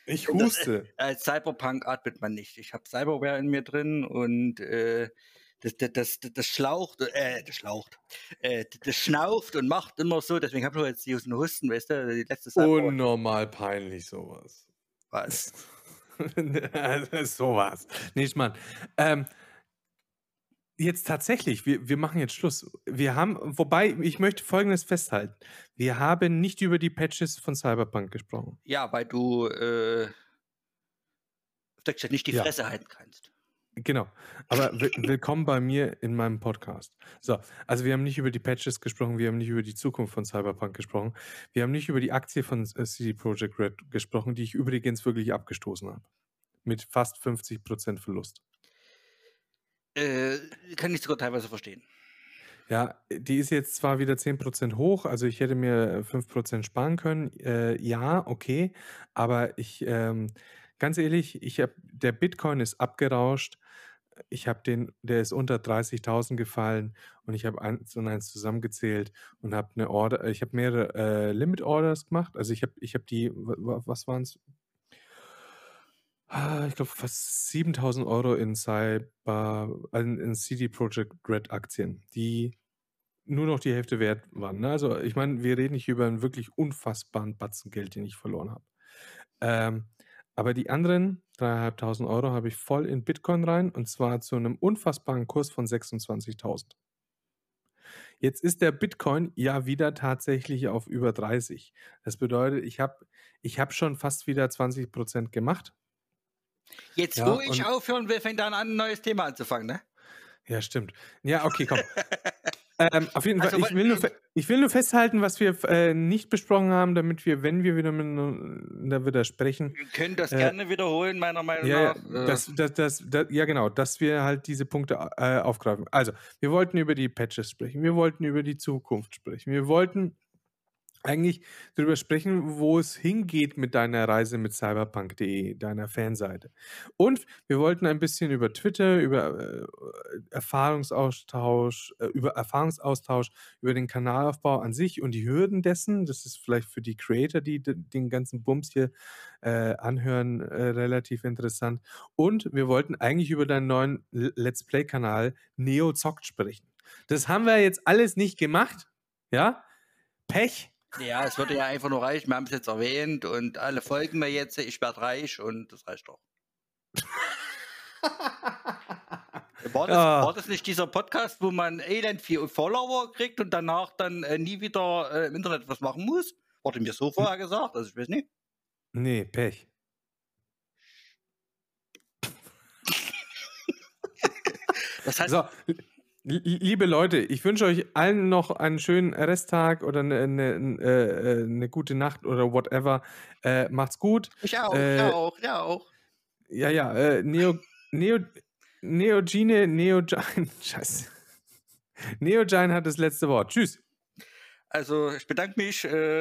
Ich Das- huste. als Cyberpunk atmet man nicht. Ich habe Cyberware in mir drin und äh, das, das, das, das schlaucht, äh, das schlaucht, äh, das schnauft und macht immer so. Deswegen habe ich jetzt diesen Husten, weißt du, die letzte Cyberware. Unnormal peinlich, sowas. Was? sowas. Nicht, Mann. Ähm, jetzt tatsächlich, wir, wir machen jetzt Schluss. Wir haben, wobei, ich möchte Folgendes festhalten. Wir haben nicht über die Patches von Cyberpunk gesprochen. Ja, weil du äh, nicht die Ja. Fresse halten kannst. Genau. Aber wi- willkommen bei mir in meinem Podcast. So, also wir haben nicht über die Patches gesprochen, wir haben nicht über die Zukunft von Cyberpunk gesprochen, wir haben nicht über die Aktie von äh, CD Projekt Red gesprochen, die ich übrigens wirklich abgestoßen habe. Mit fast 50% Verlust. Äh, kann ich sogar teilweise verstehen. Ja, die ist jetzt zwar wieder 10% hoch, also ich hätte mir 5% sparen können. Äh, ja, okay, aber ich, ähm, ganz ehrlich, ich habe, der Bitcoin ist abgerauscht. Ich habe den, der ist unter 30.000 gefallen und ich habe eins und eins zusammengezählt und habe eine Order, ich habe mehrere äh, Limit Orders gemacht. Also ich habe, ich habe die, wa- wa- was waren es? Ah, ich glaube fast 7.000 Euro in Cyber in in CD Projekt Red Aktien, die nur noch die Hälfte wert waren, ne? Also, ich meine, wir reden hier über 'n wirklich unfassbaren Batzen Geld, den ich verloren habe. Ähm, aber die anderen 3.500 Euro habe ich voll in Bitcoin rein und zwar zu 'nem unfassbaren Kurs von 26.000. Jetzt ist der Bitcoin ja wieder tatsächlich auf über 30. Das bedeutet, ich habe ich habe schon fast wieder 20% gemacht. Jetzt, Ja, wo ich aufhören will, fängt er an, 'n neues Thema anzufangen, ne? Ja, stimmt. Ja, okay, komm. Ähm, auf jeden Fall, Also, ich will nur fe ich will nur festhalten, was wir äh, nicht besprochen haben, damit wir, wenn wir wieder miteinander wieder sprechen, Wir können das äh gerne wiederholen, meiner Meinung ja, ja, nach. Äh das das das da ja genau, dass wir halt diese Punkte äh, aufgreifen. Also, wir wollten über die Patches sprechen, wir wollten über die Zukunft sprechen. Wir wollten eigentlich drüber sprechen, wo es hingeht mit deiner Reise mit cyberpunk.de, deiner Fanseite. Und wir wollten ein bisschen über Twitter, über, äh, Erfahrungsaustausch äh, über Erfahrungsaustausch, über den Kanalaufbau an sich und die Hürden dessen. Das ist vielleicht für die Creator, die den ganzen Bums hier, äh, anhören, relativ interessant. Und wir wollten eigentlich über deinen neuen Let's Play-Kanal „Neo zockt“ sprechen. Das haben wir jetzt alles nicht gemacht, ja? Pech. Ja, es würde ja einfach nur reichen. Wir haben's jetzt erwähnt und alle folgen mir jetzt. Ich werde reich und das reicht doch. War das Ah. war das nicht dieser Podcast, wo man elend viel Follower kriegt und danach dann, äh, nie wieder, äh, im Internet was machen muss? Wurde mir so Hm. vorher gesagt, also ich weiß nicht. Ne, Pech. Das heißt So, liebe Leute, ich wünsche euch allen noch einen schönen Resttag oder 'ne 'ne 'n äh, äh, 'ne gute Nacht oder whatever. Äh, macht's gut. Ich auch, ich Äh auch, ich auch. Ja, ja, äh, Neo Neo Neogene Neogine Scheiße. Neogine hat das letzte Wort. Tschüss. Also, ich bedanke mich, äh